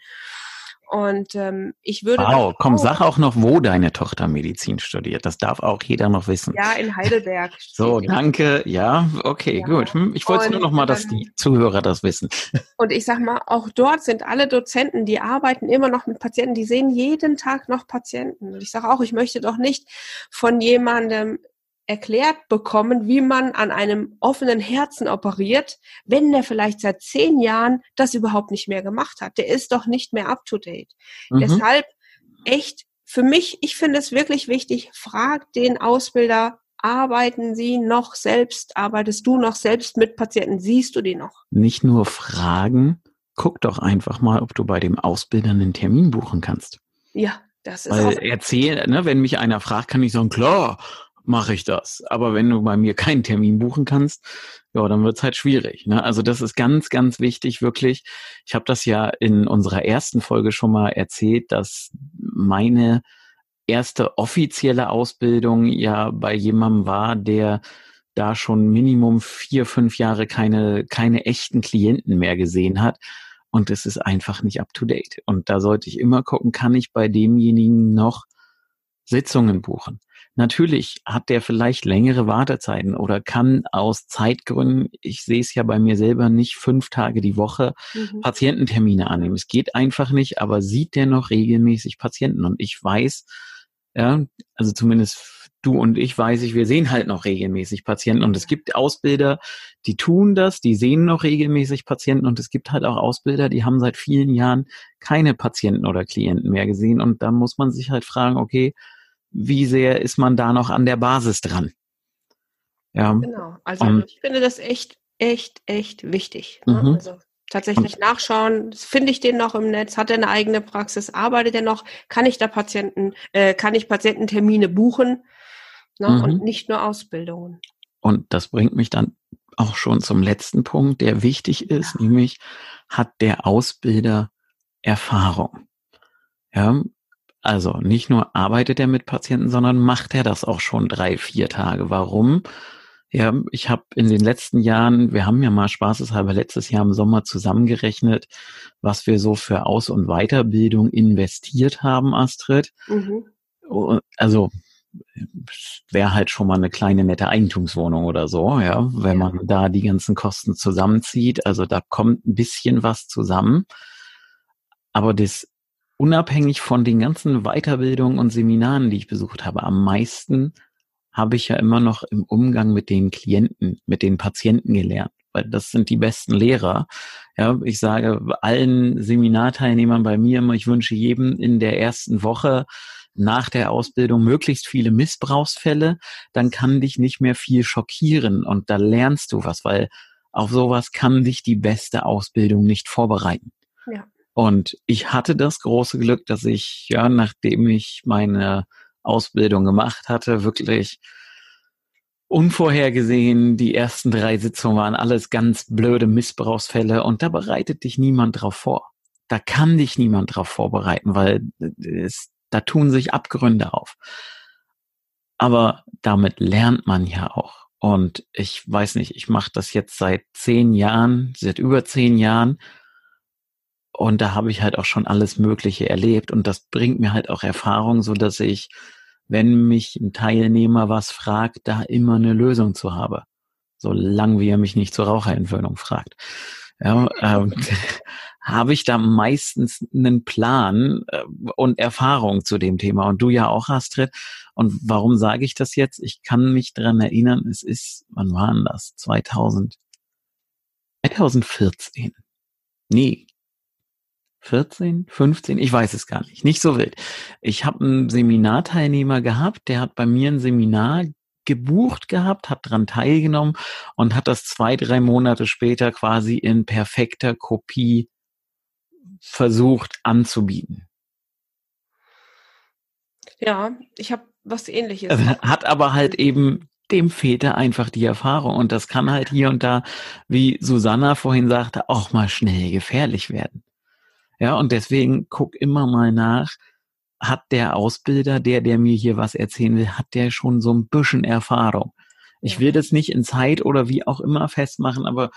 und ähm, ich würde. Wow, komm, sag auch noch, wo deine Tochter Medizin studiert. Das darf auch jeder noch wissen. Ja, in Heidelberg. so, danke. Ja, okay, ja. gut. Hm, ich wollte nur noch mal, dass die Zuhörer das wissen. Und ich sag mal, auch dort sind alle Dozenten, die arbeiten immer noch mit Patienten, die sehen jeden Tag noch Patienten. Und ich sage auch, ich möchte doch nicht von jemandem erklärt bekommen, wie man an einem offenen Herzen operiert, wenn der vielleicht seit zehn Jahren das überhaupt nicht mehr gemacht hat. Der ist doch nicht mehr up to date. Mhm. Deshalb echt für mich, ich finde es wirklich wichtig, frag den Ausbilder, arbeiten Sie noch selbst, arbeitest du noch selbst mit Patienten, siehst du die noch? Nicht nur fragen, guck doch einfach mal, ob du bei dem Ausbilder einen Termin buchen kannst. Ja, das ist Weil erzähl, ne, wenn mich einer fragt, kann ich sagen, klar, mache ich das. Aber wenn du bei mir keinen Termin buchen kannst, ja, dann wird's halt schwierig. Ne? Also das ist ganz, ganz wichtig, wirklich. Ich habe das ja in unserer ersten Folge schon mal erzählt, dass meine erste offizielle Ausbildung ja bei jemandem war, der da schon Minimum vier, fünf Jahre keine, keine echten Klienten mehr gesehen hat. Und es ist einfach nicht up to date. Und da sollte ich immer gucken, kann ich bei demjenigen noch Sitzungen buchen? Natürlich hat der vielleicht längere Wartezeiten oder kann aus Zeitgründen, ich sehe es ja bei mir selber nicht fünf Tage die Woche mhm. Patiententermine annehmen. Es geht einfach nicht, aber sieht der noch regelmäßig Patienten? Und ich weiß, ja, also zumindest du und ich weiß ich, wir sehen halt noch regelmäßig Patienten und es gibt Ausbilder, die tun das, die sehen noch regelmäßig Patienten und es gibt halt auch Ausbilder, die haben seit vielen Jahren keine Patienten oder Klienten mehr gesehen und da muss man sich halt fragen, okay, wie sehr ist man da noch an der Basis dran? Ja. Genau. Also um, ich finde das echt, echt, echt wichtig. Ne? Mhm. Also tatsächlich und, nachschauen, finde ich den noch im Netz, hat er eine eigene Praxis, arbeitet er noch, kann ich da Patienten, äh, kann ich Patiententermine buchen ne? Mhm. und nicht nur Ausbildungen. Und das bringt mich dann auch schon zum letzten Punkt, der wichtig ist, ja. nämlich hat der Ausbilder Erfahrung. Ja, also nicht nur arbeitet er mit Patienten, sondern macht er das auch schon drei, vier Tage. Warum? Ja, ich habe in den letzten Jahren, wir haben ja mal spaßeshalber letztes Jahr im Sommer zusammengerechnet, was wir so für Aus- und Weiterbildung investiert haben, Astrid. Mhm. Also wäre halt schon mal eine kleine nette Eigentumswohnung oder so, ja, wenn man da die ganzen Kosten zusammenzieht. Also da kommt ein bisschen was zusammen. Aber das unabhängig von den ganzen Weiterbildungen und Seminaren, die ich besucht habe, am meisten habe ich ja immer noch im Umgang mit den Klienten, mit den Patienten gelernt, weil das sind die besten Lehrer. Ja, ich sage allen Seminarteilnehmern bei mir immer, ich wünsche jedem in der ersten Woche nach der Ausbildung möglichst viele Missbrauchsfälle, dann kann dich nicht mehr viel schockieren und da lernst du was, weil auf sowas kann dich die beste Ausbildung nicht vorbereiten. Ja. Und ich hatte das große Glück, dass ich, ja, nachdem ich meine Ausbildung gemacht hatte, wirklich unvorhergesehen, die ersten drei Sitzungen waren alles ganz blöde Missbrauchsfälle und da bereitet dich niemand drauf vor. Da kann dich niemand drauf vorbereiten, weil es, da tun sich Abgründe auf. Aber damit lernt man ja auch. Und ich weiß nicht, ich mache das jetzt seit zehn Jahren, seit über zehn Jahren und da habe ich halt auch schon alles Mögliche erlebt und das bringt mir halt auch Erfahrung, so dass ich, wenn mich ein Teilnehmer was fragt, da immer eine Lösung zu habe. Solange wie er mich nicht zur Raucherentwöhnung fragt. Ja, ähm, habe ich da meistens einen Plan äh, und Erfahrung zu dem Thema. Und du ja auch, Astrid. Und warum sage ich das jetzt? Ich kann mich dran erinnern, es ist, wann war denn das? 2000, 2014. Nee, 14, 15, ich weiß es gar nicht, nicht so wild. Ich habe einen Seminarteilnehmer gehabt, der hat bei mir ein Seminar gebucht gehabt, hat dran teilgenommen und hat das zwei, drei Monate später quasi in perfekter Kopie versucht anzubieten. Ja, ich habe was ähnliches. Hat aber halt eben dem fehlte einfach die Erfahrung und das kann halt hier und da, wie Susanna vorhin sagte, auch mal schnell gefährlich werden. Ja, und deswegen guck immer mal nach, hat der Ausbilder, der, der mir hier was erzählen will, hat der schon so ein bisschen Erfahrung. Ich will das nicht in Zeit oder wie auch immer festmachen, aber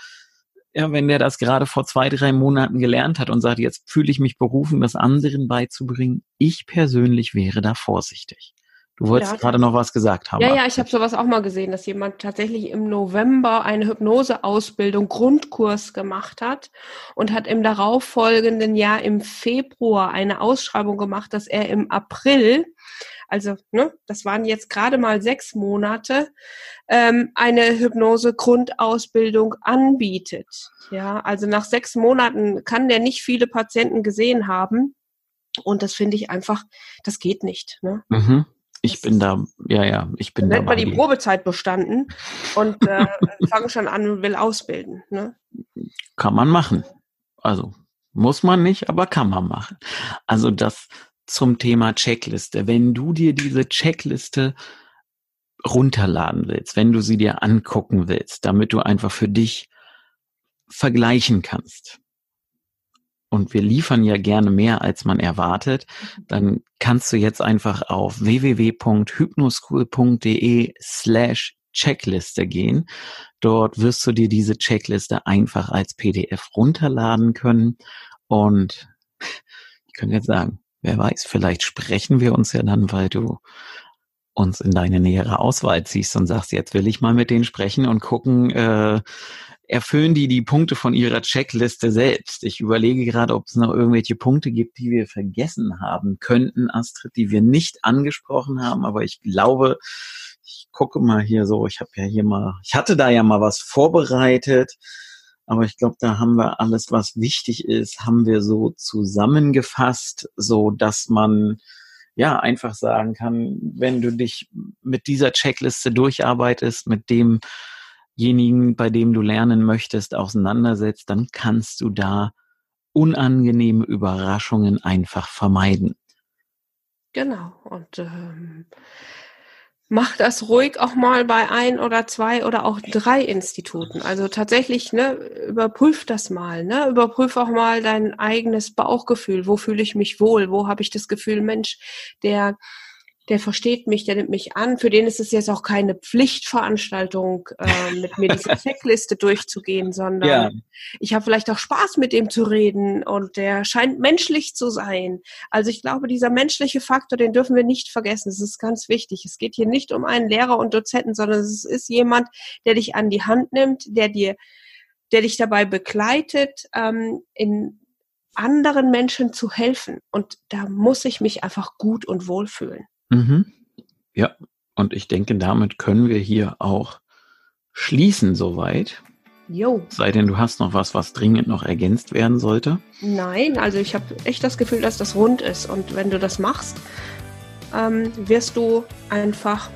ja, wenn der das gerade vor zwei, drei Monaten gelernt hat und sagt, jetzt fühle ich mich berufen, das anderen beizubringen, ich persönlich wäre da vorsichtig. Du wolltest ja. gerade noch was gesagt haben. Ja, ja, ich habe sowas auch mal gesehen, dass jemand tatsächlich im November eine Hypnoseausbildung Grundkurs gemacht hat und hat im darauffolgenden Jahr im Februar eine Ausschreibung gemacht, dass er im April also ne, das waren jetzt gerade mal sechs Monate, ähm, eine Hypnose-Grundausbildung anbietet. Ja, also nach sechs Monaten kann der nicht viele Patienten gesehen haben. Und das finde ich einfach, das geht nicht. Ne? Mhm. Ich bin da, ja, ja, ich bin da. Dann hat man die Probezeit bestanden und äh, fange schon an und will ausbilden. Ne? Kann man machen. Also muss man nicht, aber kann man machen. Also das zum Thema Checkliste. Wenn du dir diese Checkliste runterladen willst, wenn du sie dir angucken willst, damit du einfach für dich vergleichen kannst, und wir liefern ja gerne mehr, als man erwartet, dann kannst du jetzt einfach auf www.hypnoschool.de slash Checkliste gehen. Dort wirst du dir diese Checkliste einfach als PDF runterladen können. Und ich könnte jetzt sagen, wer weiß, vielleicht sprechen wir uns ja dann, weil du uns in deine nähere Auswahl ziehst und sagst, jetzt will ich mal mit denen sprechen und gucken, äh, erfüllen die die Punkte von ihrer Checkliste selbst. Ich überlege gerade, ob es noch irgendwelche Punkte gibt, die wir vergessen haben könnten, Astrid, die wir nicht angesprochen haben. Aber ich glaube, ich gucke mal hier so, ich habe ja hier mal, ich hatte da ja mal was vorbereitet. Aber ich glaube, da haben wir alles, was wichtig ist, haben wir so zusammengefasst, so dass man ja einfach sagen kann, wenn du dich mit dieser Checkliste durcharbeitest, mit dem demjenigen, bei dem du lernen möchtest, auseinandersetzt, dann kannst du da unangenehme Überraschungen einfach vermeiden. Genau. Und ähm, mach das ruhig auch mal bei ein oder zwei oder auch drei Instituten. Also tatsächlich, ne, überprüf das mal, ne, überprüf auch mal dein eigenes Bauchgefühl. Wo fühle ich mich wohl? Wo habe ich das Gefühl, Mensch, der der versteht mich, der nimmt mich an. Für den ist es jetzt auch keine Pflichtveranstaltung, äh, mit mir diese Checkliste durchzugehen, sondern ja. ich habe vielleicht auch Spaß mit ihm zu reden und der scheint menschlich zu sein. Also ich glaube, dieser menschliche Faktor, den dürfen wir nicht vergessen. Das ist ganz wichtig. Es geht hier nicht um einen Lehrer und Dozenten, sondern es ist jemand, der dich an die Hand nimmt, der dir, der dich dabei begleitet, ähm, in anderen Menschen zu helfen. Und da muss ich mich einfach gut und wohl fühlen. Mhm. Ja, und ich denke, damit können wir hier auch schließen soweit. Jo. Sei denn, du hast noch was, was dringend noch ergänzt werden sollte. Nein, also ich habe echt das Gefühl, dass das rund ist. Und wenn du das machst, ähm, wirst du einfach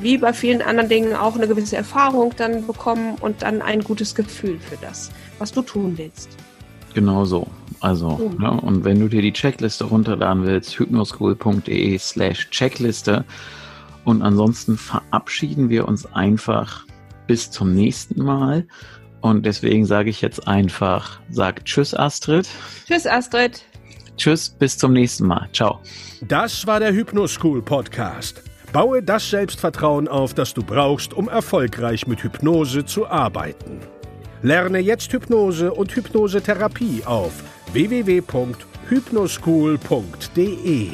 wie bei vielen anderen Dingen auch eine gewisse Erfahrung dann bekommen und dann ein gutes Gefühl für das, was du tun willst. Genau so. Also, oh. ne, und wenn du dir die Checkliste runterladen willst, hypnoschool.de slash Checkliste. Und ansonsten verabschieden wir uns einfach bis zum nächsten Mal. Und deswegen sage ich jetzt einfach, sag Tschüss, Astrid. Tschüss, Astrid. Tschüss, bis zum nächsten Mal. Ciao. Das war der Hypnoschool Podcast. Baue das Selbstvertrauen auf, das du brauchst, um erfolgreich mit Hypnose zu arbeiten. Lerne jetzt Hypnose und Hypnosetherapie auf www.hypnoschool.de.